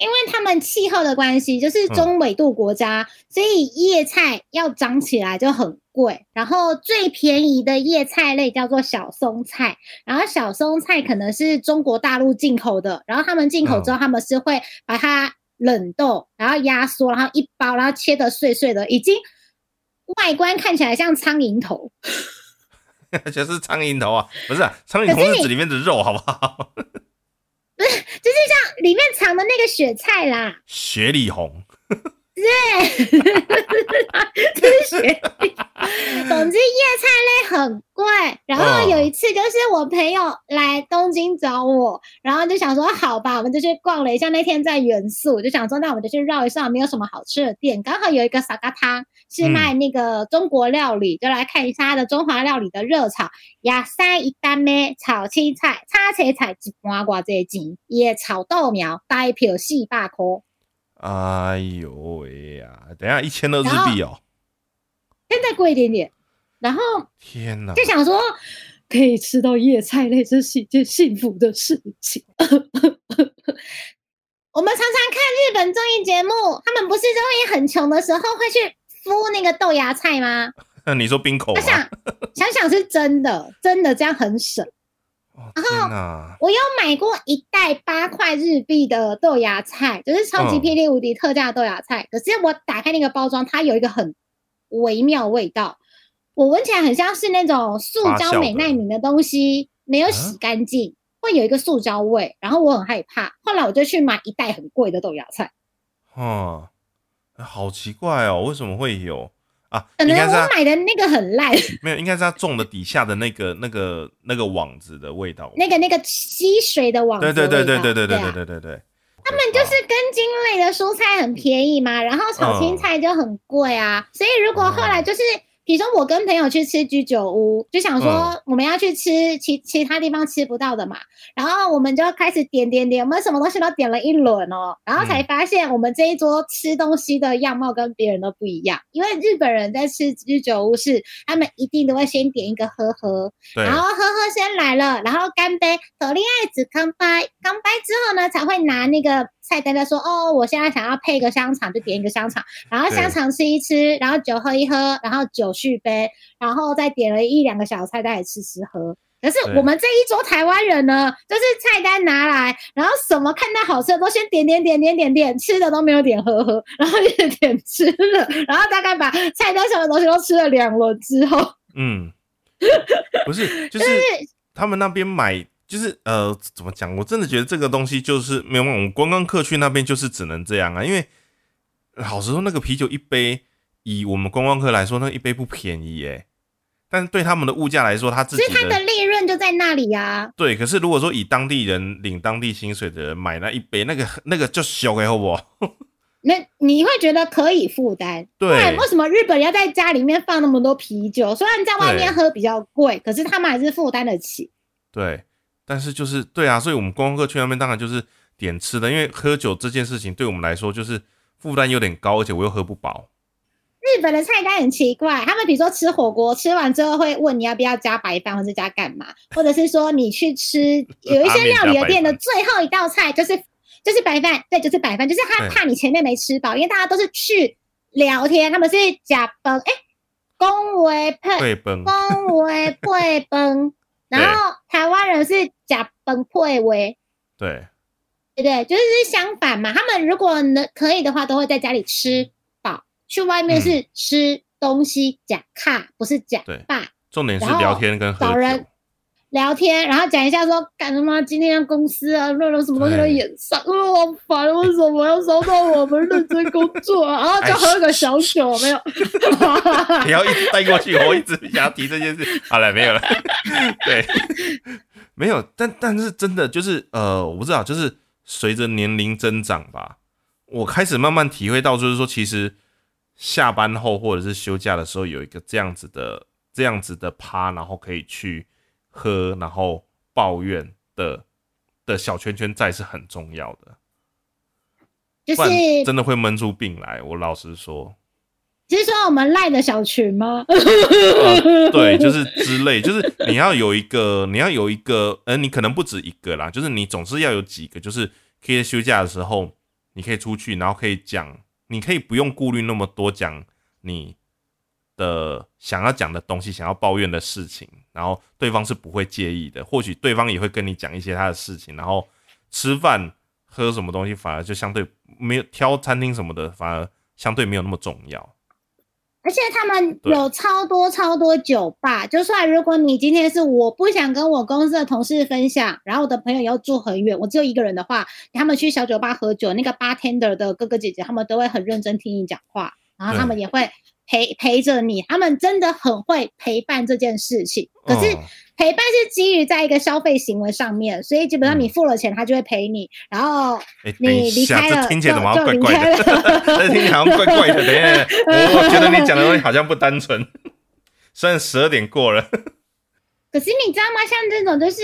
因为他们气候的关系，就是中纬度国家，所以叶菜要长起来就很贵。然后最便宜的叶菜类叫做小松菜，然后小松菜可能是中国大陆进口的，然后他们进口之后，他们是会把它冷冻，然后压缩，然后一包，然后切的碎碎的，已经外观看起来像苍蝇头，就是苍蝇头啊，不是苍蝇头是指里面的肉，好不好？不是，就是像里面藏的那个雪菜啦，雪里红。对，这是。总之，叶菜类很贵。然后有一次，就是我朋友来东京找我，然后就想说，好吧，我们就去逛了一下。那天在元素，就想说，那我们就去绕一下，没有什么好吃的店。刚好有一个沙嘎汤是卖那个中国料理，就来看一下它的中华料理的热炒。野菜一单咩？炒青菜、叉切菜一半瓜这钱，也炒豆苗，代票四百块。哎呦喂呀！等下一千多日币哦，现在贵一点点。然后天哪，就想说可以吃到叶菜类，这是一件幸福的事情。我们常常看日本综艺节目，他们不是都会很穷的时候会去敷那个豆芽菜吗？那 你说冰口？我想想想是真的，真的这样很省。然后我有买过一袋八块日币的豆芽菜，就是超级霹雳无敌特价豆芽菜。可是我打开那个包装，它有一个很微妙味道，我闻起来很像是那种塑胶美奈敏的东西，没有洗干净，会有一个塑胶味。然后我很害怕，后来我就去买一袋很贵的豆芽菜。哦，好奇怪哦，为什么会有？啊，可能是我买的那个很烂，没有，应该是他种的底下的那个那个那个网子的味道。那个那个吸水的网子对对对对对对对啊对对对对，他们就是根茎类的蔬菜很便宜嘛，然后炒青菜就很贵啊，所以如果后来就是。比如说，我跟朋友去吃居酒屋，就想说我们要去吃其其他地方吃不到的嘛，然后我们就开始点点点，我们什么东西都点了一轮哦，然后才发现我们这一桌吃东西的样貌跟别人都不一样，因为日本人在吃居酒屋是他们一定都会先点一个喝喝，然后喝喝先来了，然后干杯，斗恋爱子干杯，干杯之后呢，才会拿那个菜单在说，哦，我现在想要配个香肠，就点一个香肠，然后香肠吃一吃，然后酒喝一喝，然后酒续杯，然后再点了一两个小菜，再来吃吃喝。可是我们这一桌台湾人呢，就是菜单拿来，然后什么看到好吃的都先点点点点点点，吃的都没有点喝喝，然后也点吃了，然后大概把菜单上的东西都吃了两轮之后，嗯，不是，就是他们那边买，就是呃，怎么讲？我真的觉得这个东西就是没有，我们观光客去那边就是只能这样啊。因为老实说，那个啤酒一杯，以我们观光客来说，那一杯不便宜耶。但是对他们的物价来说，他自己所以他的利润就在那里啊。对。可是如果说以当地人领当地薪水的人买那一杯，那个那个就小给好不好？那你会觉得可以负担，对为什么日本人要在家里面放那么多啤酒？虽然在外面喝比较贵，可是他们还是负担得起。对，但是就是对啊，所以我们观光客去那边当然就是点吃的，因为喝酒这件事情对我们来说就是负担有点高，而且我又喝不饱。日本的菜单很奇怪，他们比如说吃火锅，吃完之后会问你要不要加白饭，或者加干嘛，或者是说你去吃有一些料理的店的最后一道菜就是就是白饭，对，就是白饭，就是他怕你前面没吃饱，因为大家都是去聊天，他们是假 崩，哎，恭维配恭维配崩，然后台湾人是假崩溃为。对对对，就是相反嘛。他们如果能可以的话，都会在家里吃饱，去外面是吃东西假卡，不是假对霸重点是聊天跟喝找人酒。聊天，然后讲一下说干什么？今天公司啊，论了什么东西都演上，呃，好烦，为什么要烧到我们认真工作啊？然后就喝个小酒，没有？你要一直带过去，我一直想要提这件事。好了，没有了。对，没有，但但是真的就是呃，我不知道，就是随着年龄增长吧，我开始慢慢体会到，就是说，其实下班后或者是休假的时候，有一个这样子的这样子的趴，然后可以去喝，然后抱怨的的小圈圈在是很重要的，就是真的会闷出病来。我老实说。只是说我们赖的小群吗？呃，对，就是之类，就是你要有一个，你要有一个，呃，你可能不止一个啦，就是你总是要有几个，就是可以休假的时候，你可以出去，然后可以讲，你可以不用顾虑那么多，讲你的想要讲的东西，想要抱怨的事情，然后对方是不会介意的，或许对方也会跟你讲一些他的事情，然后吃饭喝什么东西，反而就相对没有挑餐厅什么的，反而相对没有那么重要。而且他们有超多超多酒吧，就算如果你今天是我不想跟我公司的同事分享，然后我的朋友要住很远，我只有一个人的话，他们去小酒吧喝酒，那个 bartender 的哥哥姐姐他们都会很认真听你讲话，然后他们也会陪陪着你，他们真的很会陪伴这件事情。可是哦陪伴是基于在一个消费行为上面，所以基本上你嗯付了钱，他就会陪你，然后哎、你离开了这听起来怎么怪怪的？这听起来好像怪怪的。等一下，我 我觉得你讲的东西好像不单纯。虽然十二点过了，可是你知道吗？像这种就是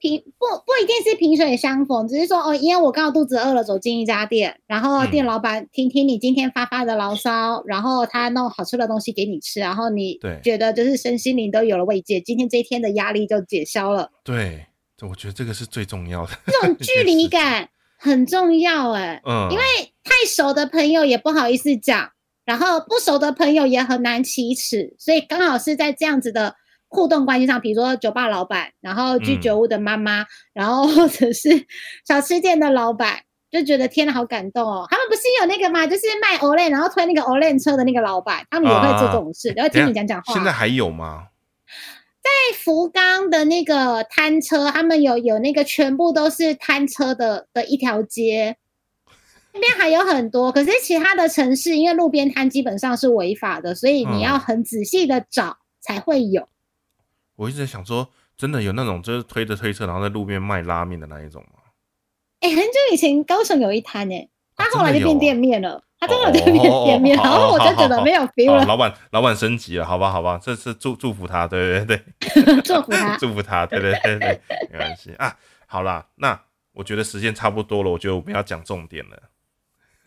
萍不不一定是萍水相逢，只是说哦，因为我刚好肚子饿了，走进一家店，然后嗯店老板听听你今天发发的牢骚，然后他弄好吃的东西给你吃，然后你对觉得就是身心灵都有了慰藉，今天这一天的压力就解消了。对，这我觉得这个是最重要的。这种距离感很重要哎、嗯，因为太熟的朋友也不好意思讲，然后不熟的朋友也很难启齿，所以刚好是在这样子的互动关系上，比如说酒吧老板，然后居酒屋的妈妈，然后或者是 小吃店的老板，就觉得天哪，好感动哦！他们不是有那个吗？就是卖 Olay，然后推那个 Olay 车的那个老板，他们也会做这种事，然后听你讲讲话。现在还有吗？在福冈的那个摊车，他们有有那个全部都是摊车的的一条街，那边还有很多，可是其他的城市因为路边摊基本上是违法的，所以你要很仔细的找才会有。我一直在想说，真的有那种就是推着推车然后在路边卖拉面的那一种吗？哎、很久以前高雄有一摊哎，他啊后来就变店面了，他真的有店面哦店面，然后我就觉得没有 feel 好了，老板老板升级了，好吧好吧，这是祝祝福他，对对对，祝福他。祝福他，对对对 对，没关系啊。好啦，那我觉得时间差不多了，我觉得我们要讲重点了。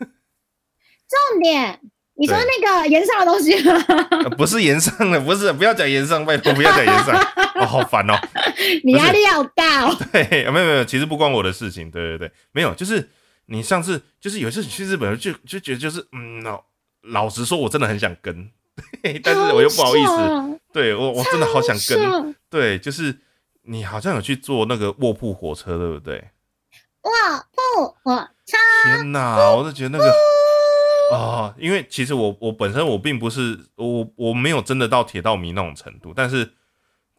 重点，你说那个岩上的东西吗？呃不是延上的，不是，不要讲延上，拜托不要讲延上，哦，好烦哦。你压力好大哦。对，没有没有，其实不关我的事情，对对对，没有，就是你上次就是有一次去日本就就觉得就是嗯，老老实说，我真的很想跟，对但是我又不好意思，对我我真的好想跟，对，就是你好像有去坐那个卧铺火车，对不对？卧铺火车天哪，我就觉得那个啊、因为其实我我本身我并不是我我没有真的到铁道迷那种程度，但是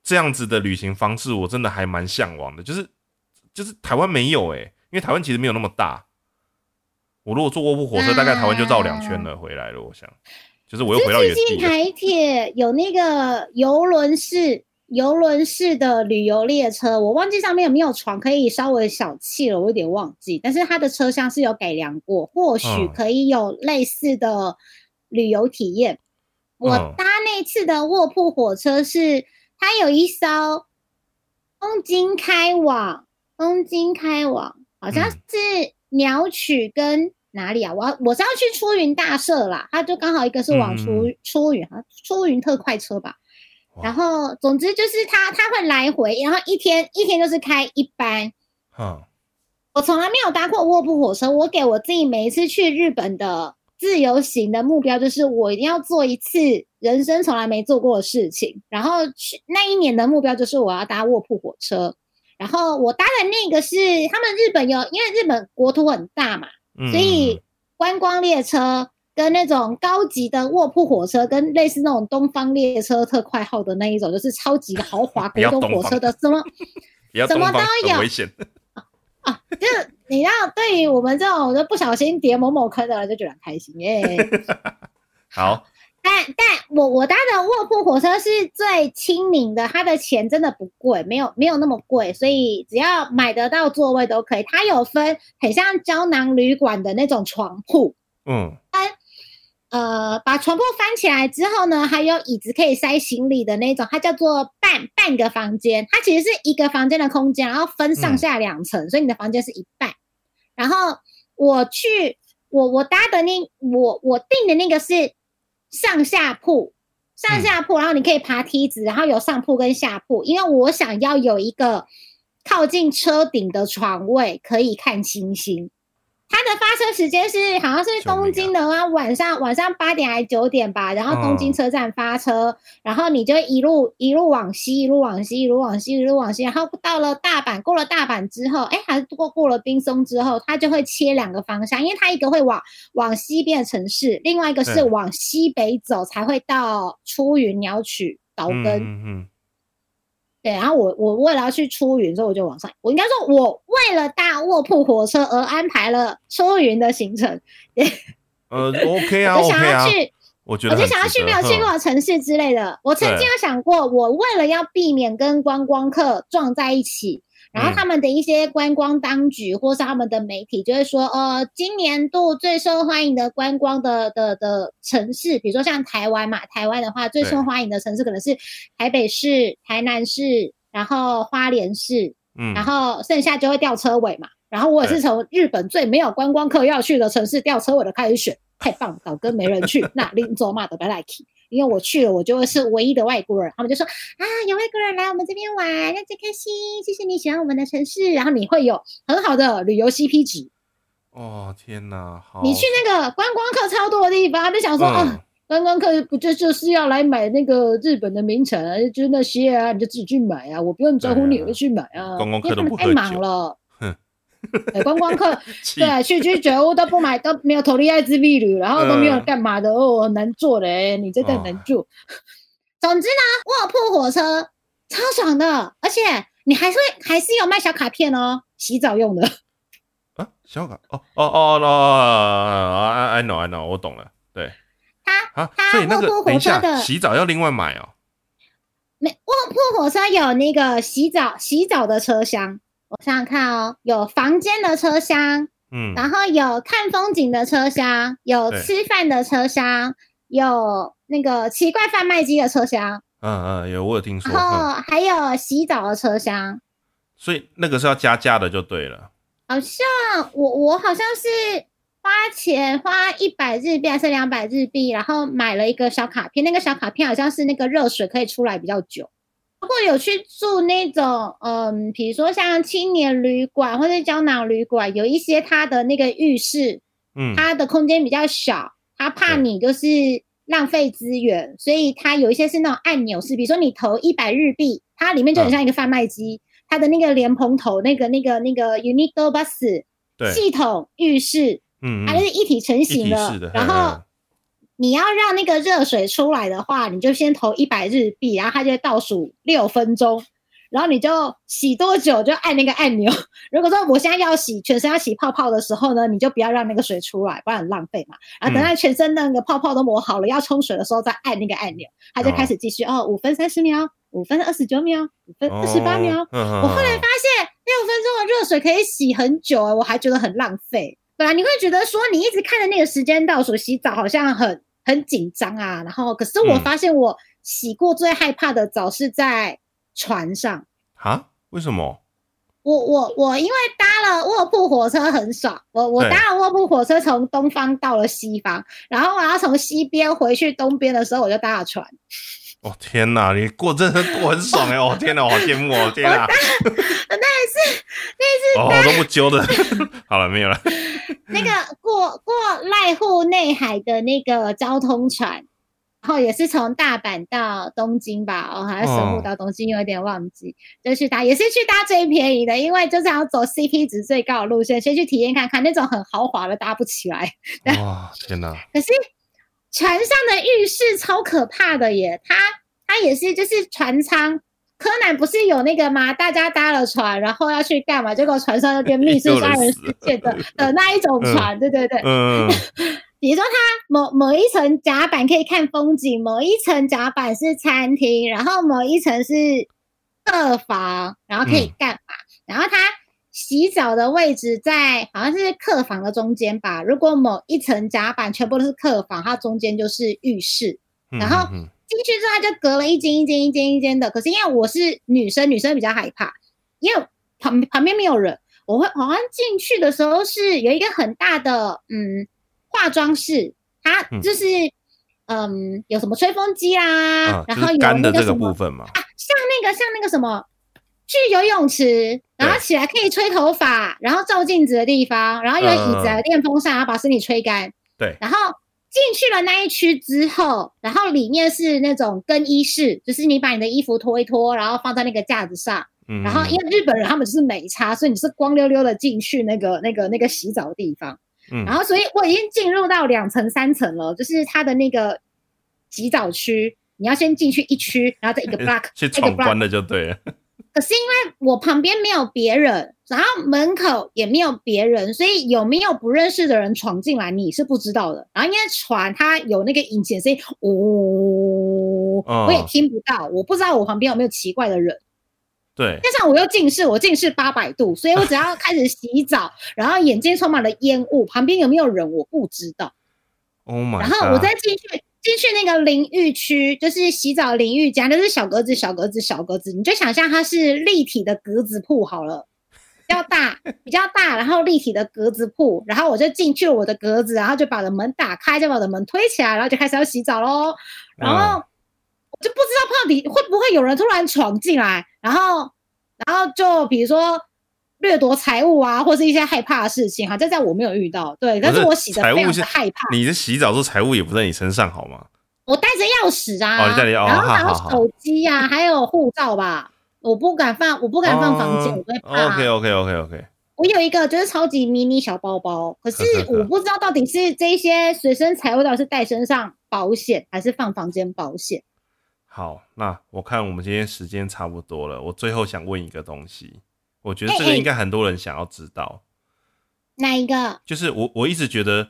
这样子的旅行方式我真的还蛮向往的，就是就是台湾没有诶、因为台湾其实没有那么大。我如果坐卧铺火车，大概台湾就绕两圈了，回来了。我想，就是我又回到原地台铁有那个游轮式游轮式的旅游列车，我忘记上面有没有床，可以稍微小气了，我有点忘记。但是它的车厢是有改良过，或许嗯可以有类似的旅游体验。我嗯搭那次的卧铺火车是，它有一艘东京开往东京开往，好像嗯是鸟取跟哪里啊？我要我是要去出云大社啦，它就刚好一个是往出、嗯出云，啊出云特快车吧。哇然后总之就是他他会来回，然后一天一天就是开一班。哈，我从来没有搭过卧铺火车，我给我自己每一次去日本的自由行的目标就是我一定要做一次人生从来没做过的事情。然后去那一年的目标就是我要搭卧铺火车。然后我搭的那个是他们日本有，因为日本国土很大嘛，嗯所以观光列车跟那种高级的卧铺火车，跟类似那种东方列车特快号的那一种，就是超级豪华 不要国东火车的什么。什么都有很危险 啊。就是你要，对于我们这种就不小心跌某某坑的人，就觉得很开心耶。好，但但我我搭的卧铺火车是最亲民的，它的钱真的不贵，没有没有那么贵，所以只要买得到座位都可以。它有分很像胶囊旅馆的那种床铺，嗯呃，把床铺翻起来之后呢，还有椅子可以塞行李的那种，它叫做半半个房间。它其实是一个房间的空间，然后分上下两层，所以你的房间是一半。然后我去，我我搭的那我我订的那个是上下铺，上下铺，然后你可以爬梯子，然后有上铺跟下铺，因为我想要有一个靠近车顶的床位，可以看星星。它的发车时间是好像是东京的话，晚上晚上八点还是九点吧，然后东京车站发车，然后你就一路一路往西，一路往西，一路往西，一路往西，然后到了大阪，过了大阪之后，哎，还是过过了冰松之后，它就会切两个方向，因为它一个会往往西边的城市，另外一个是往西北走才会到出云鸟取岛嗯根。嗯嗯，对，然后我我为了要去出云，所以我就往上。我应该说，我为了搭卧铺火车而安排了出云的行程。呃，OK 啊我就想要去，我觉得我就想要去没有去过的城市之类的。我曾经有想过，我为了要避免跟观光客撞在一起，然后嗯。他们的一些观光当局或是他们的媒体就会说，呃，今年度最受欢迎的观光的的的城市，比如说像台湾嘛，台湾的话最受欢迎的城市可能是台北市、台南市，然后花莲市，嗯，然后剩下就会掉车尾嘛。然后我也是从日本最没有观光客要去的城市掉车尾的开始选，太棒了，岛根没人去，那林走嘛的来来去，因为我去了，我就会是唯一的外国人。他们就说啊，有外国人来我们这边玩，那最开心，谢谢你喜欢我们的城市，然后你会有很好的旅游 CP 值。哦天哪，好，你去那个观光客超多的地方，他就想说，嗯啊，观光客不就就是要来买那个日本的名产啊，就那些啊，你就自己去买啊，我不用招呼你，我就去买啊。观光客因为他们太都不喝酒忙了哼。对，观光客 气对去居酒屋都不买，都没有投利爱之秘旅，然后都没有嗯干嘛的、哦，很难做的、欸，你真的很难做。总之呢，卧铺火车超爽的，而且你还是会还是有卖小卡片哦，洗澡用的。啊，小卡哦哦哦哦，I I know I know，我懂了，对，它啊，所以那个等一的洗澡要另外买哦。没卧铺火车有那个洗澡洗澡的车厢，我想想看哦，有房间的车厢，嗯，然后有看风景的车厢，有吃饭的车厢，有那个奇怪贩卖机的车厢，嗯嗯，有我有听说，然后嗯，还有洗澡的车厢。所以那个是要加价的就对了。好像我我好像是花钱花一百日币还是两百日币，然后买了一个小卡片，那个小卡片好像是那个热水可以出来比较久。如果有去住那种，嗯，比如说像青年旅馆或者胶囊旅馆，有一些它的那个浴室，嗯，它的空间比较小，它怕你就是浪费资源，所以它有一些是那种按钮式，比如说你投一百日币，它里面就很嗯像一个贩卖机，它的那个莲蓬头，那个那个那个 Uniqlo Bus，系统浴室，嗯嗯，它是一体成型的，然嘿后你要让那个热水出来的话，你就先投一百日币，然后它就会倒数六分钟，然后你就洗多久就按那个按钮。如果说我现在要洗全身要洗泡泡的时候呢，你就不要让那个水出来，不然很浪费嘛。然后等到全身那个泡泡都磨好了，要冲水的时候再按那个按钮，它就开始继续哦，五分三十秒，五分二十九秒，五分二十八秒。哦，我我后来发现六分钟的热水可以洗很久、欸，我还觉得很浪费。本来你会觉得说你一直看着那个时间倒数洗澡好像很很紧张啊，然后可是我嗯发现我洗过最害怕的澡是在船上。啊，为什么？我我我因为搭了卧铺火车很爽，我我搭了卧铺火车从东方到了西方，然后我要从西边回去东边的时候，我就搭了船。哦天哪，你过真的过很爽哎！哦天哪，我好羡慕哦！天哪，那一次哦我都不揪的。好了，没有了。那个过过濑户内海的那个交通船，然后也是从大阪到东京吧，哦，还是神户哦到东京，有点忘记，就去搭，也是去搭最便宜的，因为就是要走 CP 值最高的路线，先去体验看看，那种很豪华的搭不起来。哇，天哪！可是船上的浴室超可怕的耶，它它也是就是船舱。柯南不是有那个吗？大家搭了船，然后要去干嘛？结果船上就变密室杀人事件的 的那一种船，对对对。嗯，比如说，它某某一层甲板可以看风景，某一层甲板是餐厅，然后某一层是客房，然后可以嗯干嘛？然后它洗澡的位置在好像是客房的中间吧。如果某一层甲板全部都是客房，它中间就是浴室。嗯然后嗯进去之后，它就隔了一间一间一间一间的。可是因为我是女生，女生比较害怕，因为旁旁边没有人。我会好像进去的时候是有一个很大的嗯化妆室，它嗯就是嗯有什么吹风机啦，啊，然后有是干的这那个什么个部分嘛。啊，像那个像那个什么。去游泳池，然后起来可以吹头发，然后照镜子的地方，然后有椅子、嗯电风扇，然后把身体吹干。对，然后进去了那一区之后，然后里面是那种更衣室，就是你把你的衣服脱一脱，然后放在那个架子上。嗯，然后因为日本人他们就是美差，所以你是光溜溜的进去那个那个那个洗澡的地方。嗯然后所以我已经进入到两层三层了，就是它的那个洗澡区，你要先进去一区，然后再一个 block 去闯关的就对了。可是因为我旁边没有别人，然后门口也没有别人，所以有没有不认识的人闯进来，你是不知道的。然后因为船它有那个引擎声音，呜、哦我也听不到，我不知道我旁边有没有奇怪的人。对，加上我又近视，我近视八百度，所以我只要开始洗澡，然后眼睛充满了烟雾，旁边有没有人我不知道。Oh my，然后我再进去进去那个淋浴区，就是洗澡淋浴间，就是小格子、小格子、小格子，你就想象它是立体的格子铺好了，比较大、比较大，然后立体的格子铺，然后我就进去了我的格子，然后就把我的门打开，就把我的门推起来，然后就开始要洗澡喽。然后我就不知道到底会不会有人突然闯进来，然后然后就比如说。掠夺财物啊，或是一些害怕的事情，哈，这在我没有遇到，对，但是我洗的非常财物是的害怕。你的洗澡时候财物也不在你身上好吗？我带着钥匙啊，哦然后还好好好有手机呀、还有护照吧。我不敢放，我不敢放房间，我会怕。OK OK OK OK，我有一个就是超级迷你小包包，可是我不知道到底是这些随身财物到底是带身上保险，还是放房间保险。好，那我看我们今天时间差不多了，我最后想问一个东西，我觉得这个应该很多人想要知道。哪一个？就是我我一直觉得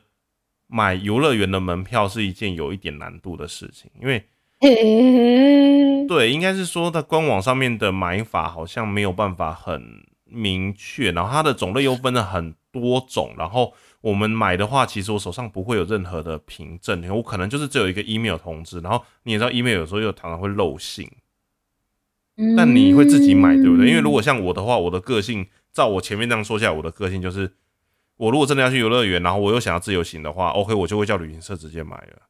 买游乐园的门票是一件有一点难度的事情，因为 对，应该是说它官网上面的买法好像没有办法很明确，然后它的种类又分了很多种，然后我们买的话，其实我手上不会有任何的凭证，我可能就是只有一个 email 通知，然后你也知道 email 有时候又常常会漏信，但你会自己买对不对？因为如果像我的话，我的个性照我前面这样说下来，我的个性就是我如果真的要去游乐园，然后我又想要自由行的话，OK，我就会叫旅行社直接买了。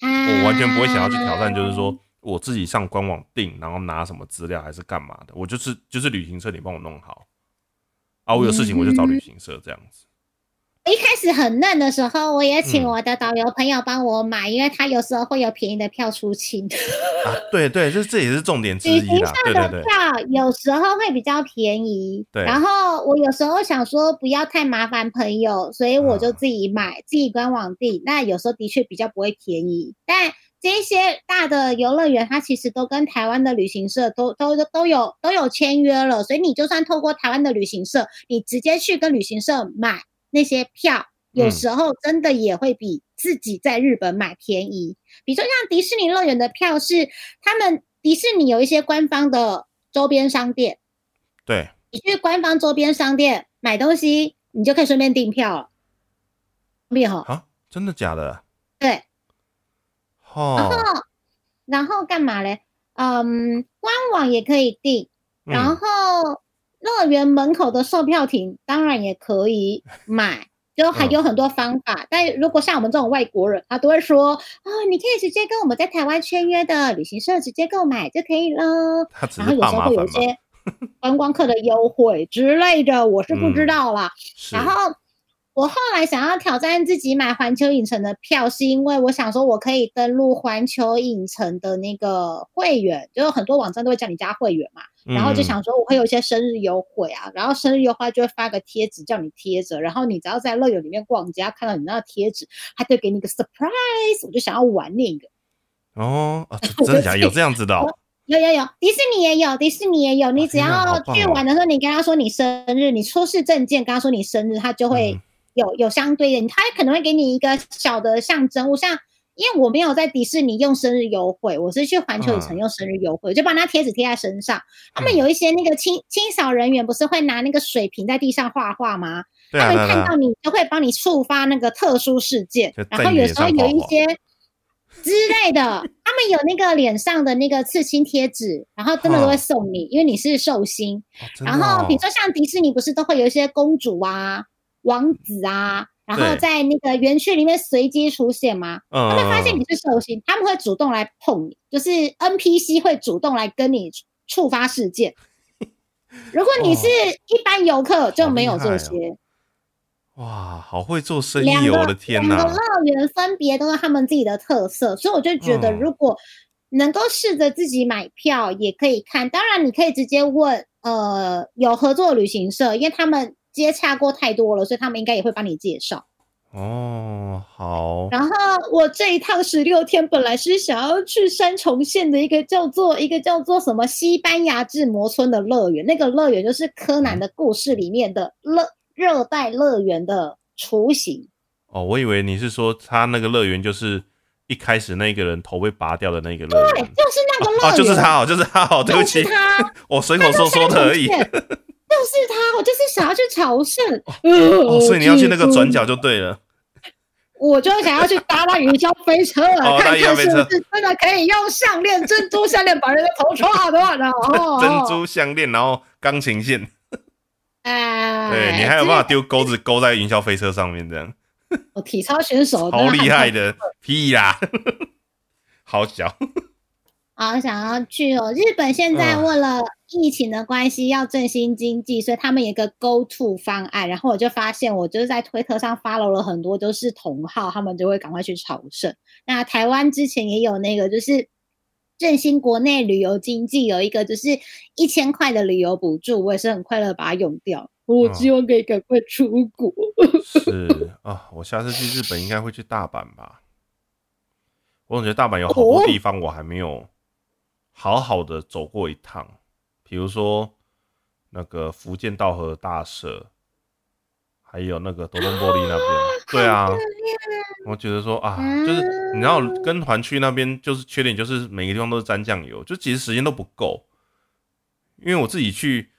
我完全不会想要去挑战，就是说我自己上官网订，然后拿什么资料还是干嘛的，我就是就是旅行社你帮我弄好啊，我有事情我就找旅行社这样子。一开始很嫩的时候，我也请我的导游朋友帮我买，因为他有时候会有便宜的票出清。啊，对对，这这也是重点之一啦。对对对，票有时候会比较便宜。对。然后我有时候想说不要太麻烦朋友，所以我就自己买，自己官网订。那有时候的确比较不会便宜，但这些大的游乐园，它其实都跟台湾的旅行社都都都有都有签约了，所以你就算透过台湾的旅行社，你直接去跟旅行社买。那些票有时候真的也会比自己在日本买便宜。比如说像迪士尼乐园的票是他们迪士尼有一些官方的周边商店，对，你去官方周边商店买东西，你就可以顺便订票了。厉害啊！真的假的？对。哦。然后然后干嘛嘞？嗯，官网也可以订，然后。乐园门口的售票亭当然也可以买，就还有很多方法。但如果像我们这种外国人，他都会说：“哦，你可以直接跟我们在台湾签约的旅行社直接购买就可以了。”然后有时候会有一些观光客的优惠之类的，我是不知道啦。然后。我后来想要挑战自己买环球影城的票，是因为我想说，我可以登录环球影城的那个会员，就有很多网站都会叫你加会员嘛。然后就想说，我会有一些生日优惠啊，然后生日优惠就会发个贴纸叫你贴着，然后你只要在乐园里面逛街，看到你那个贴纸，他就给你个 surprise。我就想要玩那个。哦，真的假的？有这样子的？哦 有有有，迪士尼也有，迪士尼也有。你只要去玩的时候，你跟他说你生日，你出示证件，跟他说你生日，他就会。有有相对的，他可能会给你一个小的象征物，像因为我没有在迪士尼用生日优惠，我是去环球影城用生日优惠，就把那贴纸贴在身上。他们有一些那个清清扫人员不是会拿那个水瓶在地上画画吗？他们看到你就会帮你触发那个特殊事件，然后有时候有一些之类的，他们有那个脸上的那个刺青贴纸，然后真的都会送你，因为你是寿星。然后比如说像迪士尼不是都会有一些公主啊。王子啊，然后在那个园区里面随机出现吗？他们发现你是寿星，他们会主动来碰你，就是 NPC 会主动来跟你触发事件。如果你是一般游客，就没有这些。哇，好会做生意哦！我的天哪！两个乐园分别都是他们自己的特色，所以我就觉得，如果能够试着自己买票，也可以看。当然，你可以直接问呃有合作旅行社，因为他们。接洽过太多了，所以他们应该也会帮你介绍。哦，好。然后我这一趟十六天，本来是想要去山重县的一个叫做一个叫做什么西班牙智魔村的乐园，那个乐园就是柯南的故事里面的乐热带乐园的雏形。哦，我以为你是说他那个乐园就是一开始那个人头被拔掉的那个乐园，对，就是那个乐园，就是他哦，就是他哦，对不起，他，我随口说说的而已。就是他，我就是想要去朝圣，所以你要去那个转角就对了。我就想要去搭那云霄飞车，看看是不是真的可以用项链、珍珠项链把人的头抓断了。珍珠项链，然后钢琴线。哎，对你还有办法丢钩子勾在云霄飞车上面这样？我体操选手，好厉害的，屁啦，好小。好想要去哦！日本现在为了疫情的关系要振兴经济，所以他们有一个 Go To 方案。然后我就发现，我就是在推特上 follow 了很多都是同号，他们就会赶快去朝圣。那台湾之前也有那个，就是振兴国内旅游经济，有一个就是一千块的旅游补助，我也是很快乐把它用掉。我希望可以赶快出国。是啊，我下次去日本应该会去大阪吧？我总觉得大阪有好多地方我还没有。好好的走过一趟，比如说那个福建道和大社，还有那个多东玻璃那边，对啊，我觉得说啊，就是你知道跟团去那边，就是缺点就是每个地方都是沾酱油，就其实时间都不够，因为我自己去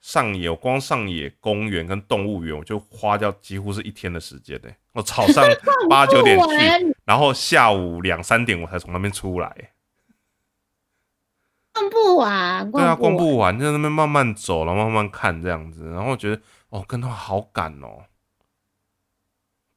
上野，我光上野公园跟动物园，我就花掉几乎是一天的时间嘞。我早上 八九点去，然后下午两三点我才从那边出来。逛不完，对啊，逛不完，在那边慢慢走，然后慢慢看这样子，然后觉得哦，跟他好赶哦。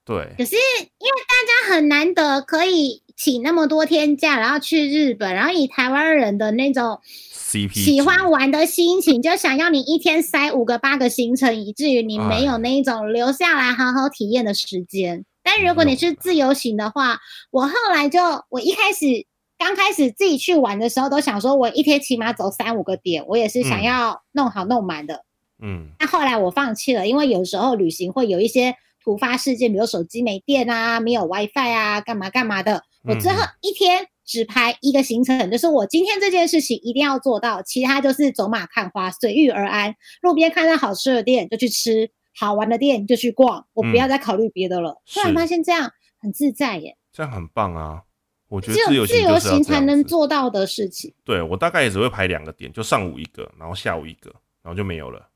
对，可是因为大家很难得可以请那么多天假，然后去日本，然后以台湾人的那种 CP 喜欢玩的心情，就想要你一天塞五个八个行程，以至于你没有那一种留下来好好体验的时间。但如果你是自由行的话，我后来就我一开始。刚开始自己去玩的时候，都想说我一天起码走三五个点，我也是想要弄好弄满的。嗯，那后来我放弃了，因为有时候旅行会有一些突发事件，比如手机没电啊，没有 WiFi 啊，干嘛干嘛的。我之后一天只排一个行程，就是我今天这件事情一定要做到，其他就是走马看花，随遇而安。路边看到好吃的店就去吃，好玩的店就去逛，我不要再考虑别的了。突然发现这样很自在耶，这样很棒啊。我觉得自由自由行才能做到的事情。对我大概也只会排两个点，就上午一个，然后下午一个，然后就没有了。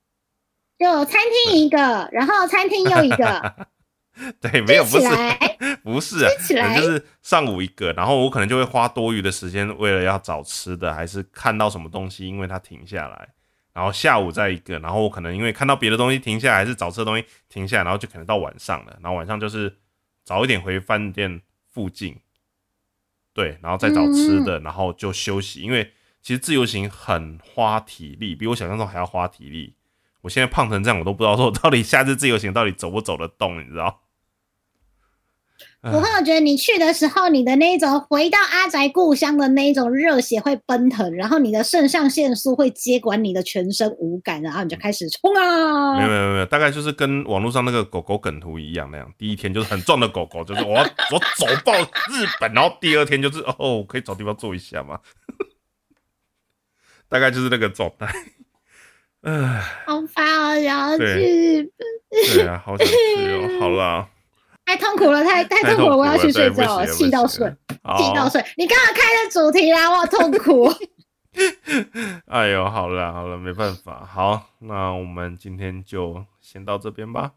就餐厅一个，然后餐厅又一个。对，没有不是 不是，就是上午一个，然后我可能就会花多余的时间，为了要找吃的，还是看到什么东西，因为它停下来，然后下午再一个，然后我可能因为看到别的东西停下来，还是找吃的东西停下来，然后就可能到晚上了，然后晚上就是早一点回饭店附近。对，然后再找吃的，然后就休息。因为其实自由行很花体力，比我想象中还要花体力。我现在胖成这样，我都不知道说到底下次自由行到底走不走得动，你知道？我觉得你去的时候，你的那种回到阿宅故乡的那种热血会奔腾，然后你的肾上腺素会接管你的全身无感，然后你就开始冲啊！没有没有没有，大概就是跟网络上那个狗狗梗图一样那样。第一天就是很壮的狗狗，就是我要我走爆日本，然后第二天就是哦，可以找地方坐一下吗？大概就是那个状态。唉，好烦啊！要去日本，对啊，好想去哦。好了。太痛苦了，太太痛苦了，我要去睡觉了，气到睡，气到睡。你刚刚开的主题啦，我好痛苦。哎呦，好了好了，没办法，好，那我们今天就先到这边吧。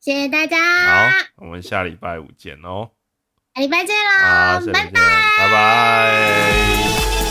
谢谢大家，好，我们下礼拜五见哦。下礼拜见喽，拜拜，拜拜。